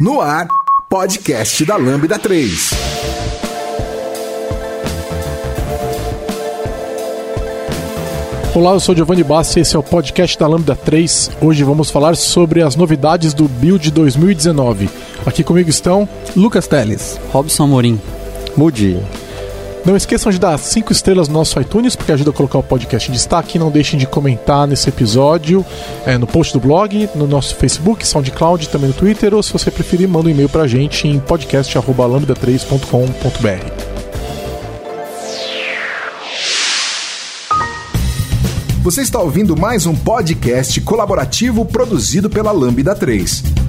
No ar, podcast da Lambda 3. Olá, eu sou Giovanni Bassi e esse é o podcast da Lambda 3. Hoje vamos falar sobre as novidades do Build 2019. Aqui comigo estão Lucas Teles, Robson Amorim, Moody. Não esqueçam de dar 5 estrelas no nosso iTunes, porque ajuda a colocar o podcast em destaque. Não deixem de comentar nesse episódio é, no post do blog, no nosso Facebook, SoundCloud, também no Twitter, ou se você preferir, manda um e-mail pra gente em podcast.lambda3.com.br. Você está ouvindo mais um podcast colaborativo produzido pela Lambda 3.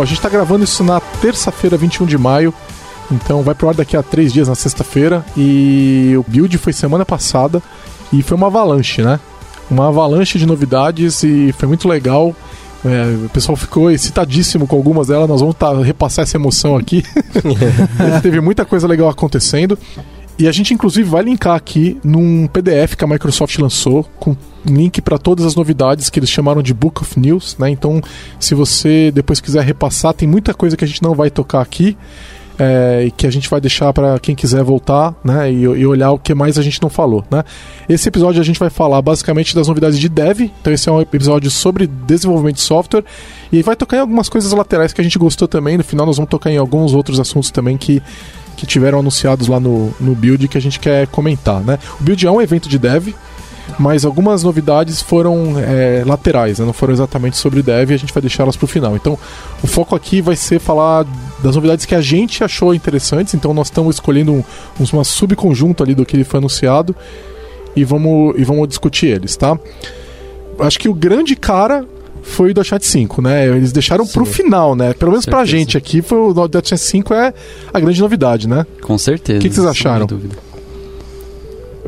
Bom, a gente está gravando isso na terça-feira, 21 de maio. Então vai pro ar daqui a três dias na sexta-feira. E o build foi semana passada e foi uma avalanche, né? Uma avalanche de novidades e foi muito legal. É, o pessoal ficou excitadíssimo com algumas delas. Nós vamos tá, repassar essa emoção aqui. Teve muita coisa legal acontecendo. E a gente, inclusive, vai linkar aqui num PDF que a Microsoft lançou, com link para todas as novidades que eles chamaram de Book of News. Né? Então, se você depois quiser repassar, tem muita coisa que a gente não vai tocar aqui. É, e que a gente vai deixar para quem quiser voltar né, e, e, olhar o que mais a gente não falou. Né? Esse episódio a gente vai falar basicamente das novidades de dev, então esse é um episódio sobre desenvolvimento de software e vai tocar em algumas coisas laterais que a gente gostou também. No final, nós vamos tocar em alguns outros assuntos também que que tiveram anunciados lá no, no Build que a gente quer comentar, né? O Build é um evento de dev, mas algumas novidades foram é, laterais, né? não foram exatamente sobre dev e a gente vai deixá-las para o final. Então, o foco aqui vai ser falar das novidades que a gente achou interessantes, então nós estamos escolhendo um, uma subconjunto ali do que foi anunciado e vamos, e vamos discutir eles, tá? Acho que o grande cara foi o .NET 5, né? Eles deixaram Sim. pro final, né? Pelo menos pra gente aqui, foi o .NET 5 é a grande novidade, né? Com certeza. O que, que vocês acharam? Sem dúvida.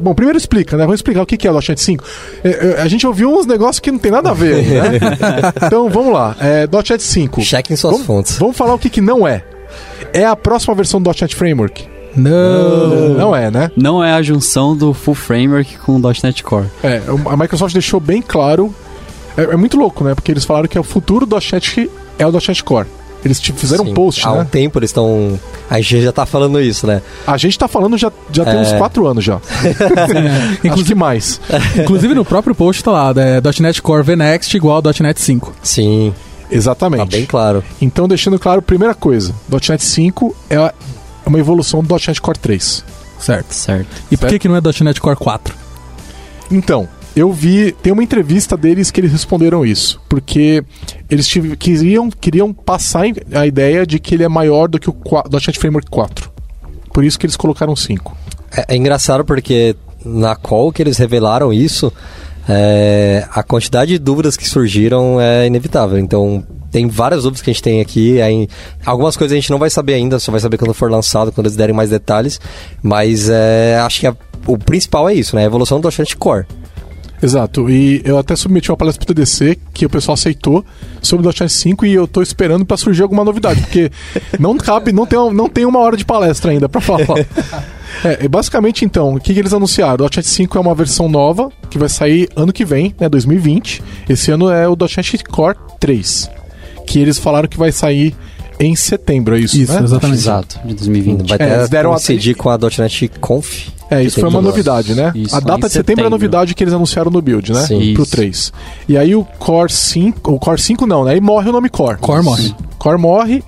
Bom, primeiro explica, né? Vamos explicar o que é o .NET 5. É, é, a gente ouviu uns negócios que não tem nada a ver, né? então, vamos lá. É, .NET 5. Chequem suas vamos, fontes. Vamos falar o que, que não é. É a próxima versão do .NET Framework. Não. Não é, né? Não é a junção do Full Framework com o .NET Core. É, a Microsoft deixou bem claro é, é, muito louco, né? Porque eles falaram que é o futuro do .NET é o .NET Core. Eles fizeram Sim. um post, Há né? um tempo eles estão... A gente já tá falando isso, né? A gente tá falando já, já tem é... uns 4 anos já. é. Inclusive mais. Inclusive no próprio post tá lá, é, .NET Core VNext igual .NET 5. Sim. Exatamente. Tá bem claro. Então, deixando claro, primeira coisa, .NET 5 é uma evolução do .NET Core 3. Certo. Certo. E por que, que não é .NET Core 4? Então, eu vi. Tem uma entrevista deles que eles responderam isso. Porque eles queriam, queriam passar a ideia de que ele é maior do que o .NET Framework 4. Por isso que eles colocaram 5. É, é engraçado porque na call que eles revelaram isso, é, a quantidade de dúvidas que surgiram é inevitável. Então, tem várias dúvidas que a gente tem aqui. Aí, algumas coisas a gente não vai saber ainda, só vai saber quando for lançado, quando eles derem mais detalhes. Mas é, acho que a, o principal é isso, né? A evolução do .NET Core. Exato, e eu até submeti uma palestra pro TDC que o pessoal aceitou sobre o .NET 5 e eu tô esperando para surgir alguma novidade, porque não cabe, não tem, não tem uma hora de palestra ainda para falar. É, basicamente então, o que, que eles anunciaram? O .NET 5 é uma versão nova que vai sair ano que vem, né, 2020. Esse ano é o .NET Core 3, que eles falaram que vai sair em setembro, é isso, Isso, né? exatamente. Exato, de 2020. Vai É, eles deram a- com a .NET Conf. É, isso que foi uma de novidade, né? Isso, a data de setembro é a novidade que eles anunciaram no build, né? Sim. Pro Isso. 3. E aí o Core 5, o Core 5 não, né? Aí morre o nome Core. Core morre. Core morre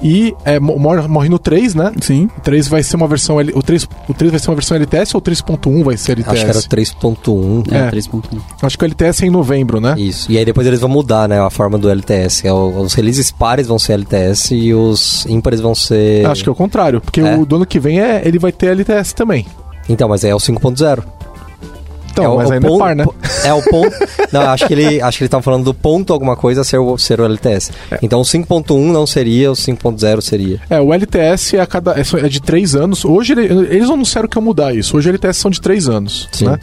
E é, mo- morre, morre no 3, né? Sim. O 3 vai ser uma versão L, o 3, o 3 vai ser uma versão LTS ou o 3.1 vai ser LTS? Acho que era 3.1. É, É. 3.1. Acho que o LTS é em novembro, né? Isso. E aí depois eles vão mudar, né, a forma do LTS. É, Os releases pares vão ser LTS e os ímpares vão ser... Acho que é o contrário, porque É? o do ano que vem é, ele vai ter LTS também. Então, mas é o 5.0. Então, é o- mas o ainda ponto- é par, né? É o ponto. Não, acho que ele acho que ele tava falando do ponto alguma coisa ser o, ser o LTS. É. Então o 5.1 não seria, o 5.0 seria. É, o LTS é, a cada, é é de 3 anos. Hoje ele- eles anunciaram que ia mudar isso. Hoje o LTS são de 3 anos, Sim. né?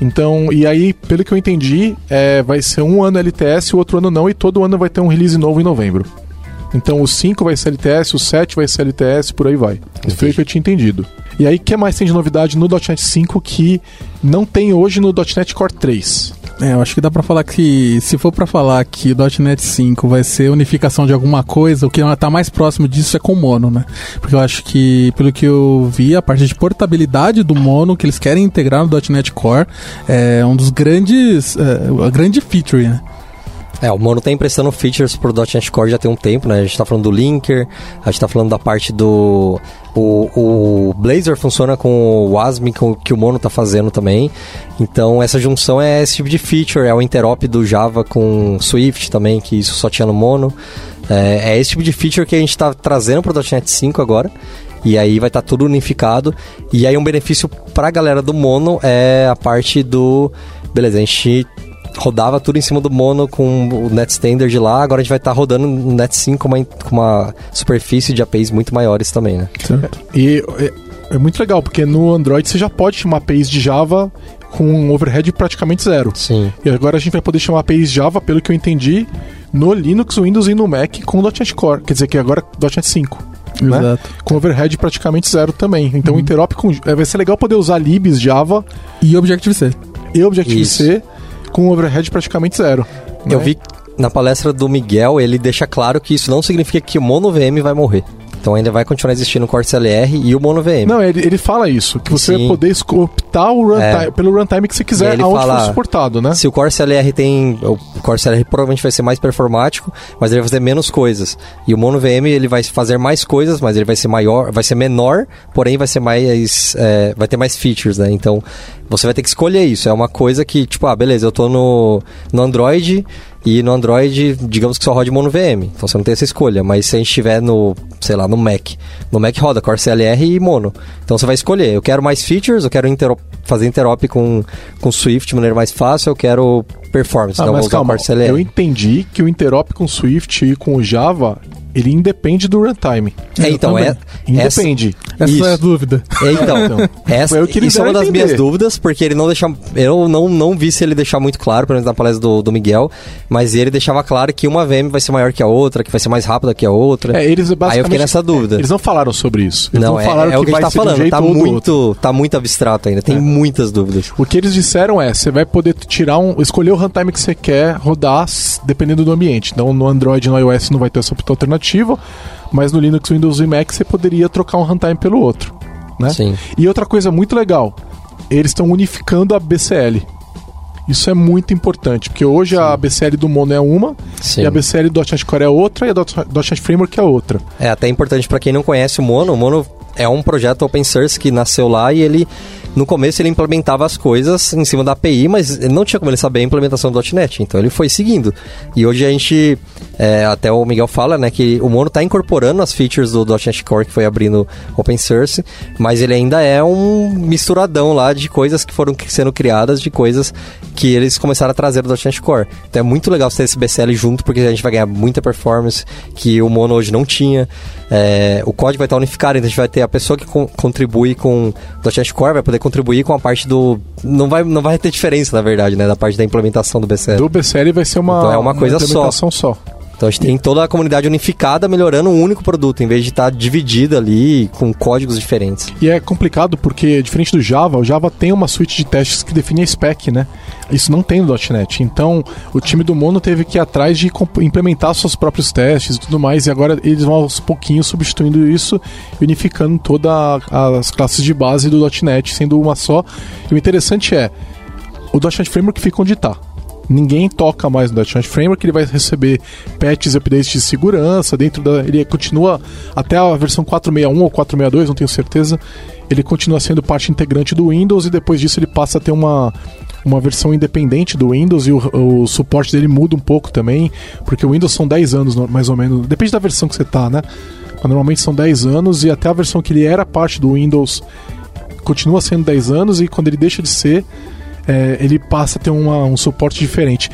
Então, e aí, pelo que eu entendi, é, vai ser um ano LTS e o outro ano não, e todo ano vai ter um release novo em novembro. Então o 5 vai ser LTS, o 7 vai ser LTS, por aí vai. Isso foi o que eu tinha entendido. E aí, o que mais tem de novidade no .NET 5 que não tem hoje no .NET Core 3? É, eu acho que dá pra falar que, se for pra falar que o .NET 5 vai ser unificação de alguma coisa, o que tá mais próximo disso é com o Mono, né? Porque eu acho que, pelo que eu vi, a parte de portabilidade do Mono que eles querem integrar no .NET Core é um dos grandes, é, a grande feature, né? É, o Mono tá emprestando features pro .NET Core já tem um tempo, né? A gente tá falando do linker, a gente tá falando da parte do... O, o Blazor funciona com o WASM com, que o Mono tá fazendo também. Então essa junção é esse tipo de feature, é o interop do Java com Swift também, que isso só tinha no Mono. É, é esse tipo de feature que a gente tá trazendo pro .NET 5 agora. E aí vai estar tudo unificado. E aí um benefício pra galera do Mono é a parte do... Beleza, a gente rodava tudo em cima do mono com o Net Standard lá, agora a gente vai estar rodando no Net 5 com uma, com uma superfície de APIs muito maiores também, né? Certo. E é, é muito legal, porque no Android você já pode chamar APIs de Java com um overhead praticamente zero. Sim. E agora a gente vai poder chamar APIs Java, pelo que eu entendi, no Linux, Windows e no Mac com o .NET Core. Quer dizer que agora .NET 5. Né? Exato. Com overhead praticamente zero também. Então o interop com. é, vai ser legal poder usar libs Java E Objective-C. e Objective-C com overhead praticamente zero. Eu né? vi na palestra do Miguel, ele deixa claro que isso não significa que o mono VM vai morrer. Então ainda vai continuar existindo o Core CLR e o mono VM. Não, ele, ele fala isso, que você Sim. vai poder optar o runtime, É. pelo runtime que você quiser, ele aonde fala- for suportado, né? Se o Core CLR tem. O Core CLR provavelmente vai ser mais performático, mas ele vai fazer menos coisas. E o Mono VM ele vai fazer mais coisas, mas ele vai ser maior, vai ser menor, porém vai ser mais. é, vai ter mais features, né? Então você vai ter que escolher isso. É uma coisa que, tipo, ah, beleza, eu tô no, no Android e no Android, digamos que só roda Mono VM. Então você não tem essa escolha. Mas se a gente estiver no, sei lá, no Mac, no Mac roda Core CLR e Mono. Então você vai escolher. Eu quero mais features, eu quero interop- fazer interop com, com Swift de maneira mais fácil, eu quero performance. Ah, então eu mas vou usar calma, eu entendi que o interop com Swift e com o Java, ele independe do runtime. É, então, é. Essa, Independe. Essa Isso. é a dúvida. é, então, Então, essa, que eles isso é uma das minhas dúvidas, porque ele não deixa. Eu não, não vi se ele deixar muito claro, pelo menos na palestra do, do Miguel, mas ele deixava claro que uma VM vai ser maior que a outra, que vai ser mais rápida que a outra. É, eles Aí eu basicamente. fiquei nessa dúvida. Eles não falaram sobre isso. Eles não, não, é, falaram é o que que a gente tá um falando. jeito Tá muito, tá muito abstrato ainda, tem É. muitas dúvidas. O que eles disseram é, você vai poder tirar um, escolher o runtime que você quer rodar dependendo do ambiente. Então no Android e no iOS não vai ter essa alternativa, mas no Linux, Windows e Mac você poderia trocar um runtime pelo outro, né? Sim. E outra coisa muito legal, eles estão unificando a BCL. Isso é muito importante, porque hoje a BCL do Mono é uma, Sim. e a BCL do .NET Core é outra, e a .NET Framework é outra. É até importante para quem não conhece o Mono. O Mono é um projeto open source que nasceu lá e ele, no começo, ele implementava as coisas em cima da API, mas não tinha como ele saber a implementação do .NET. Então ele foi seguindo. E hoje a gente, é, até o Miguel fala, né, que o Mono está incorporando as features do .NET Core que foi abrindo open source, mas ele ainda é um misturadão lá de coisas que foram sendo criadas, de coisas que eles começaram a trazer do .NET Core. Então é muito legal ter esse BCL junto, porque a gente vai ganhar muita performance que o Mono hoje não tinha. É, o código vai estar unificado, então a gente vai ter a pessoa que con- contribui com o .NET Core, vai poder contribuir com a parte do... Não vai, não vai ter diferença, na verdade, né, da parte da implementação do BCL. Do BCL vai ser uma, Então é uma coisa só. implementação só. Então a gente tem toda a comunidade unificada melhorando um único produto, em vez de estar dividida ali com códigos diferentes. E é complicado porque, diferente do Java, o Java tem uma suite de testes que define a spec, né? Isso não tem no .NET. Então, o time do Mono teve que ir atrás de implementar seus próprios testes e tudo mais, e agora eles vão aos pouquinhos substituindo isso e unificando todas as classes de base do .NET, sendo uma só. E o interessante é, o .NET Framework fica onde está. Ninguém toca mais no .NET Framework, ele vai receber patches e updates de segurança dentro da... Ele continua até a versão 461 ou 462, não tenho certeza, ele continua sendo parte integrante do Windows e depois disso ele passa a ter uma uma versão independente do Windows e o, o, suporte dele muda um pouco também, porque o Windows são 10 anos mais ou menos, depende da versão que você tá, né? Mas normalmente são 10 anos e até a versão que ele era parte do Windows continua sendo 10 anos e quando ele deixa de ser, é, ele passa a ter uma, um suporte diferente.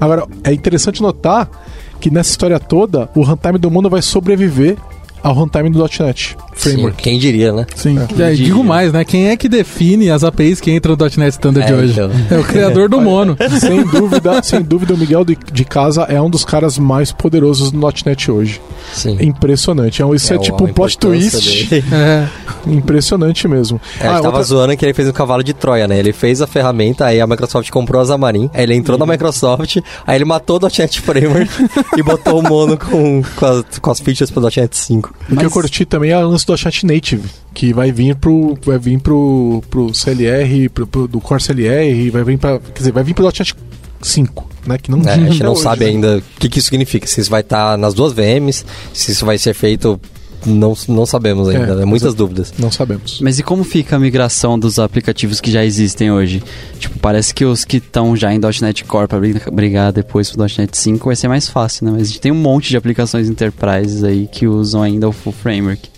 Agora, é interessante notar que nessa história toda, o runtime do mundo vai sobreviver ao runtime do .NET Framework. Sim, quem diria, né? Sim. É, digo mais, né? Quem é que define as APIs que entram no .NET Standard É, de hoje? então. É o criador do Mono. sem dúvida, sem dúvida, o Miguel de, de Casa é um dos caras mais poderosos do .NET hoje. Sim. Impressionante. É um- Isso é, o- tipo um plot twist. dele. É. Impressionante mesmo. É, a gente Ah, tava outra- zoando que ele fez um cavalo de Troia, né? Ele fez a ferramenta, aí a Microsoft comprou a Xamarin, aí ele entrou na Microsoft, aí ele matou o .NET Framework e botou o mono com, com, as, com as features pro .NET 5. O que eu curti também é o lance do .NET Native, que vai vir pro, vai vir pro, pro CLR, pro, pro- do Core CLR, vai vir pra, quer dizer, vai vir pro .NET 5, né, que não É, a gente não hoje, sabe né? ainda o que, que isso significa, se isso vai estar nas duas VMs, se isso vai ser feito, não, não sabemos ainda, É, né? muitas dúvidas. Não sabemos. Mas e como fica a migração dos aplicativos que já existem hoje? Tipo, parece que os que estão já em .NET Core para brigar depois pro .NET 5 vai ser mais fácil, né? Mas a gente tem um monte de aplicações enterprises aí que usam ainda o full framework.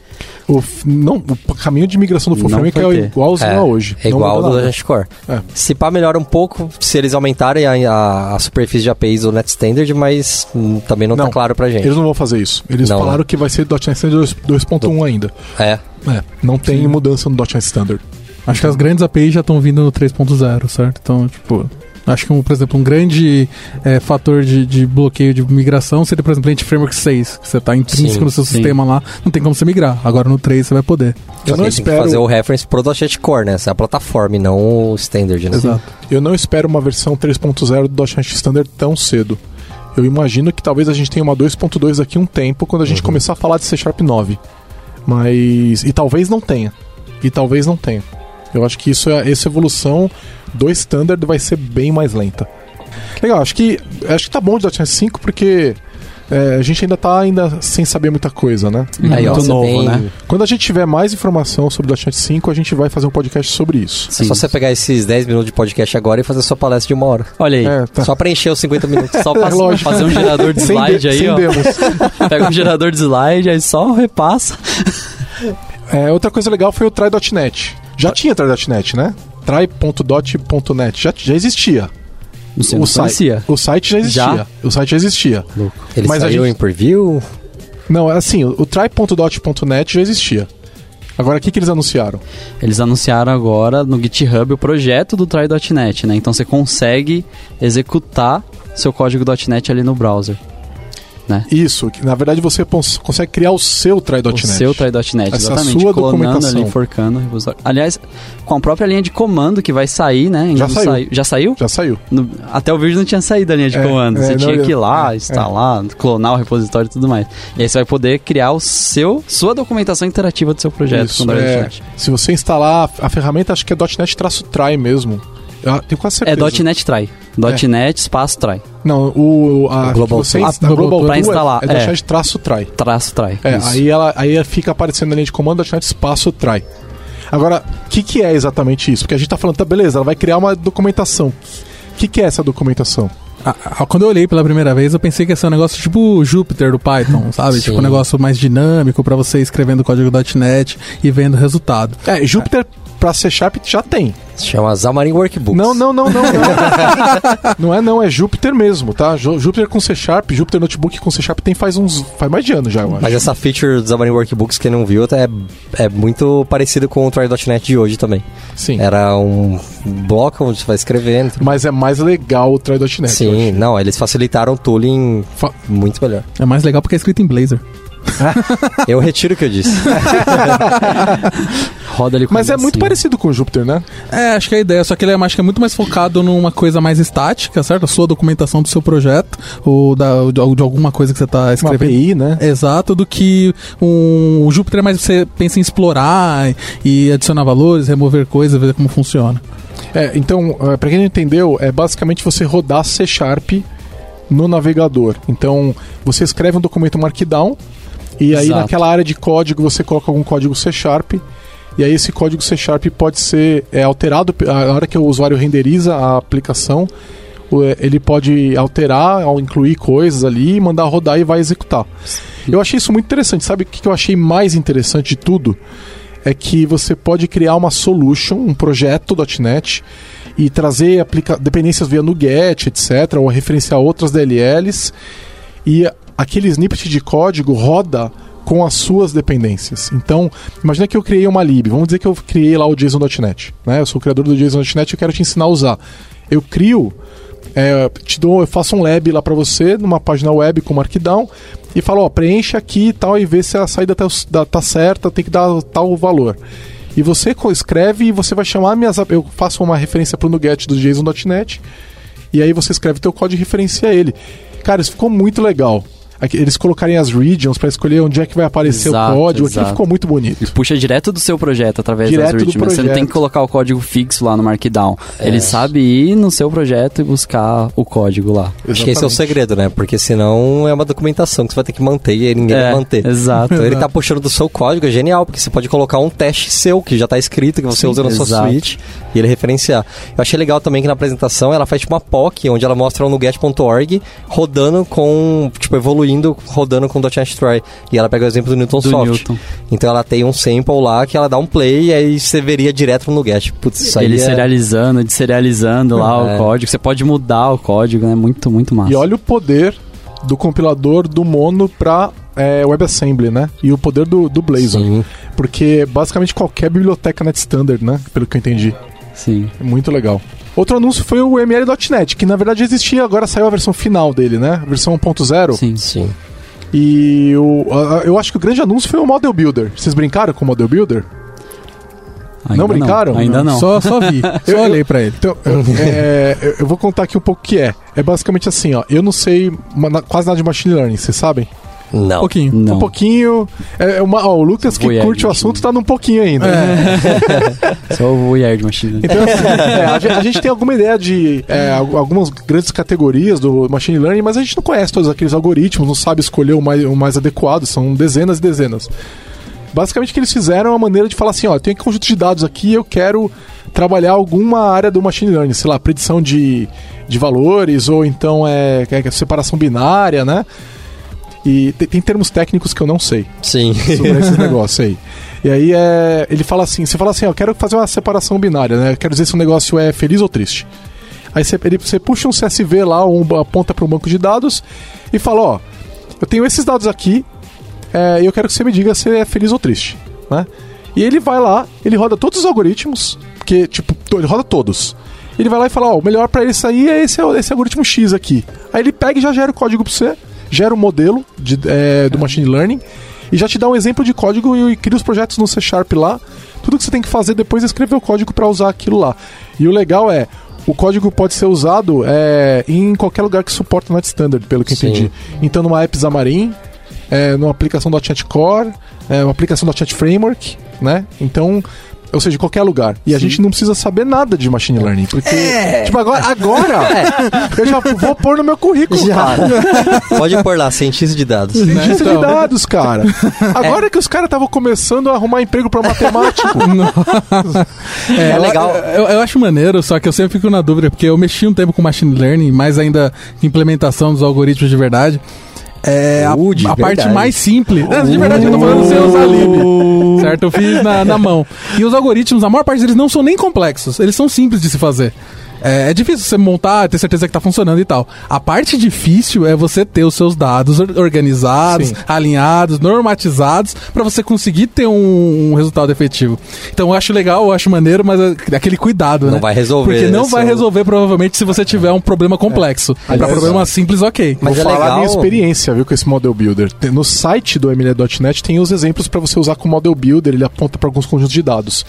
O, não, o caminho de migração do Full Não é igualzinho a hoje. É Não igual ao do nada. .NET Core. É. Se pá, melhora um pouco se eles aumentarem a, a, a superfície de APIs do Net Standard, mas hum, também não, Não, tá claro pra gente. Eles não vão fazer isso. Eles Não, falaram né? que vai ser .NET Standard 2 2.1 ainda. É, É, não tem mudança no .NET Standard. Acho que as grandes APIs já estão vindo no 3.0, certo? Então, tipo, acho que, um, por exemplo, um grande é, fator de, de bloqueio de migração seria, por exemplo, a gente Framework 6, que você está intrínseco Sim, no seu sim. sistema lá, não tem como você migrar. Agora no 3 você vai poder. Só Eu que não tem que espero, fazer o reference pro .NET Core, né? Essa é a plataforma e não o Standard, né? Exato. eu não espero uma versão 3.0 do .NET Standard tão cedo. Eu imagino que talvez a gente tenha uma 2.2 daqui a um tempo quando a gente começar a falar de C Sharp 9. Mas. E talvez não tenha. E talvez não tenha. Eu acho que isso é, essa evolução do Standard vai ser bem mais lenta. Legal, acho que. Acho que tá bom de .NET 5 porque. é, a gente ainda tá ainda sem saber muita coisa, né? Aí, ó, Muito novo, né? Quando a gente tiver mais informação sobre o .NET 5, a gente vai fazer um podcast sobre isso. É só você pegar esses 10 minutos de podcast agora e fazer sua palestra de uma hora. Olha aí. É, tá. Só pra encher os 50 minutos. Só É, pra fazer um gerador de slide aí, sem ó. demos. Pega um gerador de slide, aí só repassa. É, outra coisa legal foi o try.net. Já tinha try.net, né? try.dot.net. Já, já existia. Você o, não site, o site já existia. Já? O site já existia. Ele Mas saiu gente- em preview? Não, é assim, o try.dot.net já existia. Agora, o que, que eles anunciaram? Eles anunciaram agora no GitHub o projeto do Try.net, né? Então você consegue executar seu código .NET ali no browser. Isso, que na verdade você consegue criar o seu try.net. O seu Try.net, Essa exatamente. sua clonando documentação. ali, enforcando. Aliás, com a própria linha de comando que vai sair, né? Já saiu. Já saiu? Já saiu. No- até o vídeo não tinha saído a linha de É, comando. é, Você tinha que ir lá, é, instalar, clonar o repositório e tudo mais. E aí você vai poder criar o seu, sua documentação interativa do seu projeto Isso, com o é, .NET. se você instalar a ferramenta, acho que é .NET-try mesmo. Eu tenho quase É certeza. .NET Try. .NET espaço Try. Não, o, a, O Global que você a Global Pra instalar, é, é. é .NET-try. Traço Try. É, Isso. aí ela aí fica aparecendo na linha de comando .NET espaço try. Agora, o que, que é exatamente isso? Porque a gente tá falando, tá, beleza, ela vai criar uma documentação. O que, que é essa documentação? Ah, ah, Quando eu olhei pela primeira vez, eu pensei que ia ser um negócio tipo o Jupyter do Python, sabe? Sim. Tipo um negócio mais dinâmico pra você ir escrevendo código .NET e vendo o resultado. É, Jupyter pra C Sharp já tem. Se chama Xamarin Workbooks. Não, não, não, não. Não, não é não, é Jupyter mesmo, tá? Jupyter com C Sharp, Jupyter Notebook com C Sharp tem faz uns. faz mais de ano já, eu acho. Mas essa feature do Xamarin Workbooks, quem não viu, é, é muito parecido com o Try.net de hoje também. Sim. Era um bloco onde você vai escrevendo. Mas é mais legal o Try.net. Sim, não, eles facilitaram o tooling Fa- muito melhor. É mais legal porque é escrito em Blazor. Eu retiro o que eu disse. Roda ali com Mas é muito assim. parecido com o Jupyter, né? É, acho que é a ideia, só que ele é, acho que é muito mais focado numa coisa mais estática, certo? A sua documentação do seu projeto, ou da, de, de alguma coisa que você está Uma escrevendo. API, né? Exato, do que um, o Jupyter é mais você pensa em explorar e adicionar valores, remover coisas, ver como funciona. É, então, é, para quem não entendeu, é basicamente você rodar C Sharp no navegador. Então, você escreve um documento Markdown e aí Exato. naquela área de código você coloca algum código C Sharp e aí esse código C Sharp pode ser é, alterado a hora que o usuário renderiza a aplicação. é, Ele pode alterar, incluir coisas ali, mandar rodar e vai executar. Eu achei isso muito interessante. Sabe o que que eu achei mais interessante de tudo? É que você pode criar uma solution, um projeto .NET e trazer aplica dependências via NuGet, etc., ou referenciar outras DLLs e aquele snippet de código roda com as suas dependências. Então, imagina que eu criei uma lib, vamos dizer que eu criei lá o JSON.NET, né? Eu sou o criador do JSON.NET e quero te ensinar a usar. Eu crio, é, te dou, eu faço um lab lá para você numa página web com Markdown e falo, ó, preenche aqui e tal e vê se a saída tá, tá certa, tem que dar tal valor. E você escreve e você vai chamar minhas. Eu faço uma referência pro NuGet do JSON.NET e aí você escreve teu código e referencia ele. Cara, isso ficou muito legal. Aqui, Eles colocarem as regions para escolher onde é que vai aparecer Exato, o código, aquilo exato. ficou muito bonito. E puxa direto do seu projeto através Direto das do regions. Você não tem que colocar o código fixo lá no Markdown. Ele sabe ir no seu projeto e buscar o código lá. Acho que esse é o Exatamente. segredo, né? Porque senão é uma documentação que você vai ter que manter e ninguém É, vai manter. exato. Então ele tá puxando do seu código, é genial, porque você pode colocar um teste seu que já tá escrito, que você usa na sua exato. suite, e ele referenciar. Eu achei legal também que na apresentação ela faz tipo uma POC, onde ela mostra o nuget.org rodando com, tipo, evoluindo, rodando com .NET Try. E ela pega o exemplo do Newton Do Soft. Newton. Então ela tem um sample lá que ela dá um play e aí você veria direto no Nuget. Putz, isso aí Ele é... serializando, deserializando lá É. o código. Você pode mudar o código, né? Muito, muito massa. E olha o poder do compilador do Mono para WebAssembly, né? E o poder do, do Blazor. Sim. Porque basicamente qualquer biblioteca net standard, né? Pelo que eu entendi. Sim. É muito legal. Outro anúncio foi o ML.NET, que na verdade existia, agora saiu a versão final dele, né? Versão 1.0. Sim. Sim. E o, a- a- eu acho que o grande anúncio foi o Model Builder. Vocês brincaram com o Model Builder? Ainda brincaram? Ainda não. Só, só vi. Só Eu- olhei pra ele. Então, eu, é, eu- eu vou contar aqui um pouco o que é. É basicamente assim, ó. Eu não sei quase nada de machine learning, vocês sabem? Um Não. pouquinho. Não. Um pouquinho. É é uma, ó, o Lucas que curte o assunto tá num pouquinho ainda. Só o Weird Machine. Então, assim, é, a, gente, a gente tem alguma ideia de é, al- algumas grandes categorias do machine learning, mas a gente não conhece todos aqueles algoritmos, não sabe escolher o mais, o mais adequado, são dezenas e dezenas. Basicamente, o que eles fizeram é uma maneira de falar assim: ó, eu tenho um conjunto de dados aqui, eu quero trabalhar alguma área do machine learning, sei lá, predição de, de valores, ou então é, é separação binária, né? E tem, tem termos técnicos que eu não sei Sim. sobre esses negócios aí. E aí é, ele fala assim, você fala assim, ó, eu quero fazer uma separação binária, né? Quero dizer se o negócio é feliz ou triste. Aí você, ele- você puxa um CSV lá, um, aponta para um banco de dados e fala, ó, eu tenho esses dados aqui é, e eu quero que você me diga se é feliz ou triste, né? E ele vai lá, ele roda todos os algoritmos, porque, tipo, ele roda todos. Ele vai lá e fala, ó, o melhor para ele sair é esse, esse algoritmo X aqui. Aí ele pega e já gera o código para você, gera o modelo de, é, do machine learning e já te dá um exemplo de código e, e cria os projetos no C Sharp lá. Tudo que você tem que fazer depois é escrever o código para usar aquilo lá. E o legal é, o código pode ser usado é, em qualquer lugar que suporta o Net Standard, pelo que eu Sim. entendi. Então, numa app Xamarin, é, numa aplicação .NET Core, é, uma aplicação .NET Framework, né? Então, ou seja, qualquer lugar. E a gente não precisa saber nada de machine learning, porque tipo agora, agora eu já vou pôr no meu currículo, cara. Pode pôr lá, cientista de dados. Cientista de Então. dados, cara. Agora que os caras estavam começando a arrumar emprego pra matemático. É, É eu- legal. Eu, eu acho maneiro, só que eu sempre fico na dúvida, porque eu mexi um tempo com machine learning, mais ainda implementação dos algoritmos de verdade. É a, a parte mais simples. Não, de verdade, eu tô falando sem usar. Certo? Eu fiz na, na mão. E os algoritmos, a maior parte deles não são nem complexos, eles são simples de se fazer. É, é difícil você montar, ter certeza que tá funcionando e tal. A parte difícil é você ter os seus dados or- organizados, Sim. alinhados, normatizados, pra você conseguir ter um, um resultado efetivo. Então eu acho legal, eu acho maneiro, mas é aquele cuidado, Não né? vai resolver, Porque não vai seu- resolver, provavelmente, se você tiver um problema complexo. pra Aliás, problema simples, ok. Mas Vou é falar a legal- minha experiência, viu, com esse Model Builder. No site do ML.NET tem os exemplos pra você usar com o Model Builder, ele aponta pra alguns conjuntos de dados.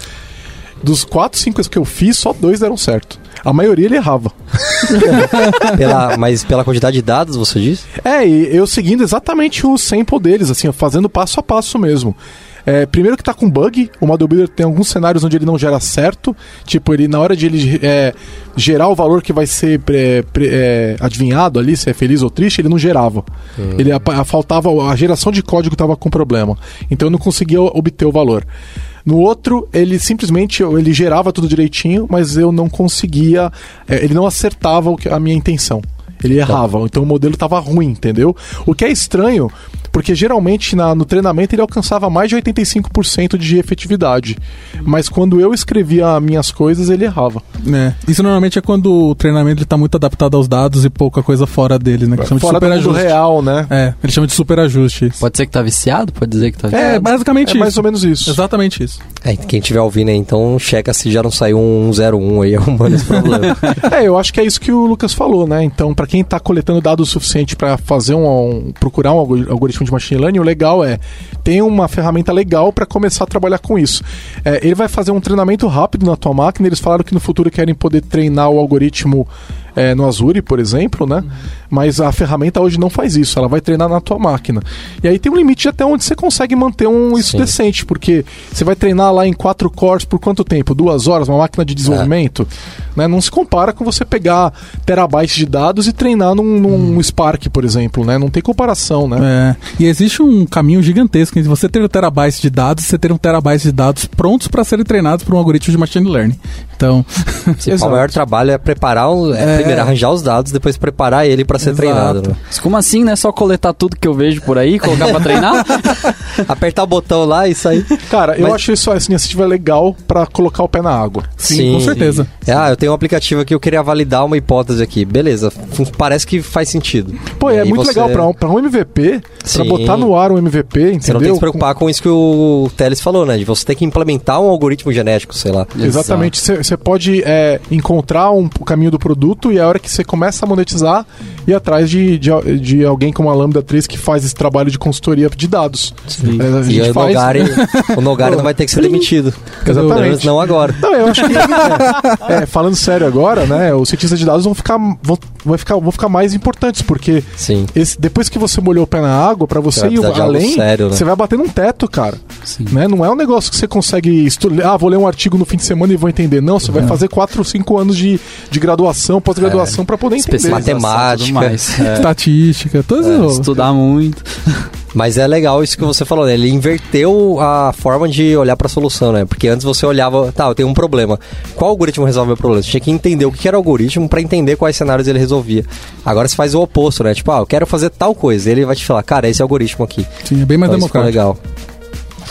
Dos 4, 5 que eu fiz, só dois deram certo. A maioria ele errava. Pela, mas pela quantidade de dados, você diz? É, e eu seguindo exatamente o sample deles, assim, fazendo passo a passo mesmo. É, primeiro que tá com bug, o model builder tem alguns cenários onde ele não gera certo, tipo, ele na hora de ele é, gerar o valor que vai ser pré- pré- é, adivinhado ali, se é feliz ou triste, ele não gerava. Ele apa- faltava a geração de código tava com problema. Então eu não conseguia obter o valor. No outro, ele simplesmente ele gerava tudo direitinho, mas eu não conseguia, é, ele não acertava a minha intenção. Ele errava, então o modelo estava ruim, entendeu? O que é estranho, porque geralmente na- no treinamento ele alcançava mais de 85% de efetividade. Mas quando eu escrevia minhas coisas, ele errava. É. Isso normalmente é quando o treinamento está muito adaptado aos dados e pouca coisa fora dele, né? Que chama de Fora do super ajuste. real, né? É, ele chama de super ajuste. Pode ser que tá viciado? Pode dizer que tá viciado? É, basicamente É isso. mais ou menos isso. Exatamente isso. É, quem estiver ouvindo aí, então checa se já não saiu um 01 aí arrumando esse problema. É, eu acho que é isso que o Lucas falou, né? Então, para quem tá coletando dados o suficiente para fazer um, um- procurar um algori- algoritmo de machine learning, o legal é tem uma ferramenta legal para começar a trabalhar com isso. É, ele vai fazer um treinamento rápido na tua máquina. Eles falaram que no futuro querem poder treinar o algoritmo é, no Azure, por exemplo, né? Mas a ferramenta hoje não faz isso. Ela vai treinar na tua máquina. E aí tem um limite até onde você consegue manter um isso Sim. decente, porque você vai treinar lá em quatro cores por quanto tempo? Duas horas, uma máquina de desenvolvimento? Né? Não se compara com você pegar terabytes de dados e treinar num, num Spark, por exemplo, né? Não tem comparação, né? É. E existe um caminho gigantesco entre você ter um terabyte de dados e você ter um terabyte de dados prontos para serem treinados por um algoritmo de machine learning. Então, o maior trabalho é preparar, o- é, É. primeiro arranjar os dados, depois preparar ele para ser Exato. treinado. né? Mas Como assim, né? Só coletar tudo que eu vejo por aí, colocar pra treinar? Apertar o botão lá e sair. Cara, eu Mas- acho isso essa iniciativa legal pra colocar o pé na água. sim, com certeza. É, ah, eu tenho um aplicativo aqui, eu queria validar uma hipótese aqui. Beleza, parece que faz sentido. Pô, E é muito você- legal pra um, pra um MVP, pra Sim. botar no ar um MVP, entendeu? Você não tem que se preocupar com isso que o Teles falou, né? De você ter que implementar um algoritmo genético, sei lá. Exatamente. Você pode é, encontrar um, o caminho do produto e a hora que você começa a monetizar, ir atrás de, de, de alguém como a Lambda 3 que faz esse trabalho de consultoria de dados. É, a E gente o faz. Nogari, o Nogari não vai ter que ser demitido. Exatamente. não agora. Não, eu acho que. é, falando sério agora, né? Os cientistas de dados vão ficar, vão, vai ficar, vão ficar mais importantes, porque Sim. esse- depois que você molhou o pé na água, pra você Você vai ir além, sério, né? você vai bater num teto, cara. Sim. Né? Não é um negócio que você consegue estudar, ah, vou ler um artigo no fim de semana e vou entender. Não, você vai fazer 4 ou 5 anos de, de graduação, pós-graduação pra poder entender. Matemática. tudo mais. É. Estatística, todas É, Estudar muito. Mas é legal isso que você falou, né? Ele inverteu a forma de olhar pra solução, né? Porque antes você olhava, tá, eu tenho um problema. Qual algoritmo resolve o meu problema? Você tinha que entender o que era o algoritmo pra entender quais cenários ele resolvia. Agora você faz o oposto, né? Tipo, ah, eu quero fazer tal coisa. Ele vai te falar, cara, esse é o algoritmo aqui. Sim, é bem mais Então, democrático. legal.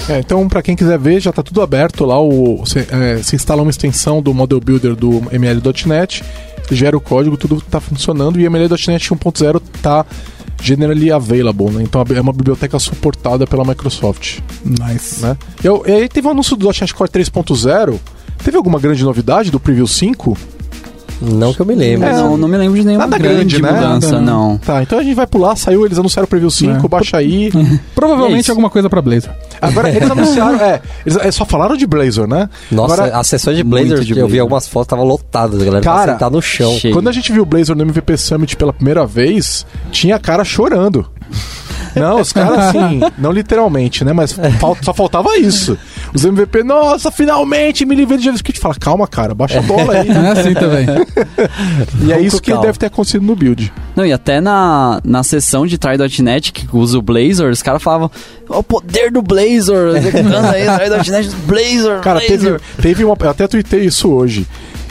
É, então, pra quem quiser ver, já tá tudo aberto lá. O, você, é, você instala uma extensão do Model Builder do ML.NET, gera o código, tudo tá funcionando e o ML.NET 1.0 tá generally available, né? Então é uma biblioteca suportada pela Microsoft, Nice. né? E, eu- e aí teve o anúncio do .NET Core 3.0. Teve alguma grande novidade do Preview 5? Não que eu me lembre. É, não, não me lembro de nenhuma nada grande, grande, né? mudança, Nada, não. Tá, então a gente vai pular, saiu, eles anunciaram o Preview 5, É. baixa aí. Provavelmente É alguma coisa pra Blazor. Agora eles anunciaram, é, eles é, só falaram de Blazor, né? Nossa, Agora, as sessões de muito de eu vi Blazor. algumas fotos, tava lotadas, a galera Cara, tava sentada no chão. cheio. Quando a gente viu o Blazor no MVP Summit pela primeira vez, tinha cara chorando. Não, os caras assim, não literalmente, né? Mas fal- só faltava isso. Os MVP, nossa, finalmente me livrei de JavaScript. Fala, calma, cara, baixa a bola aí. É assim também. e é isso que calma. deve ter acontecido no build. Não, e até na, na sessão de Try.net que usa o Blazor, os caras falavam "Ó, o poder do Blazor, executando aí Try.net Blazor, Cara, teve, Blazor. teve uma. Eu até tuitei isso hoje.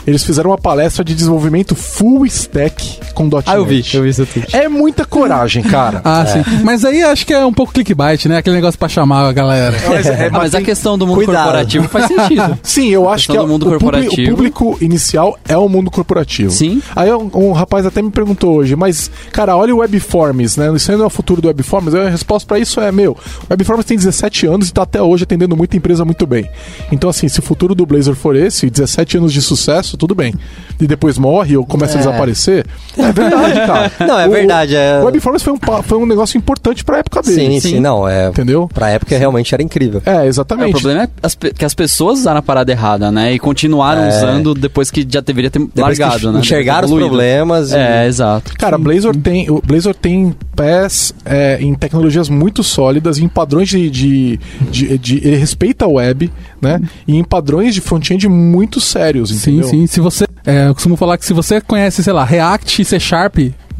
Eles fizeram uma palestra de desenvolvimento full stack com .NET. Ah, eu vi, eu vi isso tweet. É muita coragem, cara. Ah, sim. Mas aí acho que é um pouco clickbait, né? Aquele negócio pra chamar a galera. Mas, é, Ah, mas a questão do mundo Cuidado. corporativo faz sentido. Sim, eu acho que é, do mundo o, corporativo. o público inicial é o mundo corporativo. Sim. Aí um, um rapaz até me perguntou hoje, mas, cara, olha o Webforms, né? Isso aí não é o futuro do Webforms? A resposta pra isso é, meu, o Webforms tem 17 anos e tá até hoje atendendo muita empresa muito bem. Então, assim, se o futuro do Blazor for esse, 17 anos de sucesso, tudo bem. E depois morre ou começa a É. desaparecer, É verdade, cara. Não, é O- verdade. É... O Webforms foi um, foi um negócio importante pra época Sim, dele. sim, não. É... Entendeu? Pra época realmente era incrível. É, É, exatamente. o problema é as que as pessoas usaram a parada errada, né? E continuaram É. usando depois que já deveria ter Depois que largado, né? enxergaram os problemas. e- É, exato. Cara, Blazor tem, o Blazor tem pés é, em tecnologias muito sólidas, em padrões de, de, de- de- Ele respeita a web, né? E em padrões de front-end muito sérios, Sim, entendeu? Sim. Se você. é, eu costumo falar que se você conhece, sei lá, React, C Sharp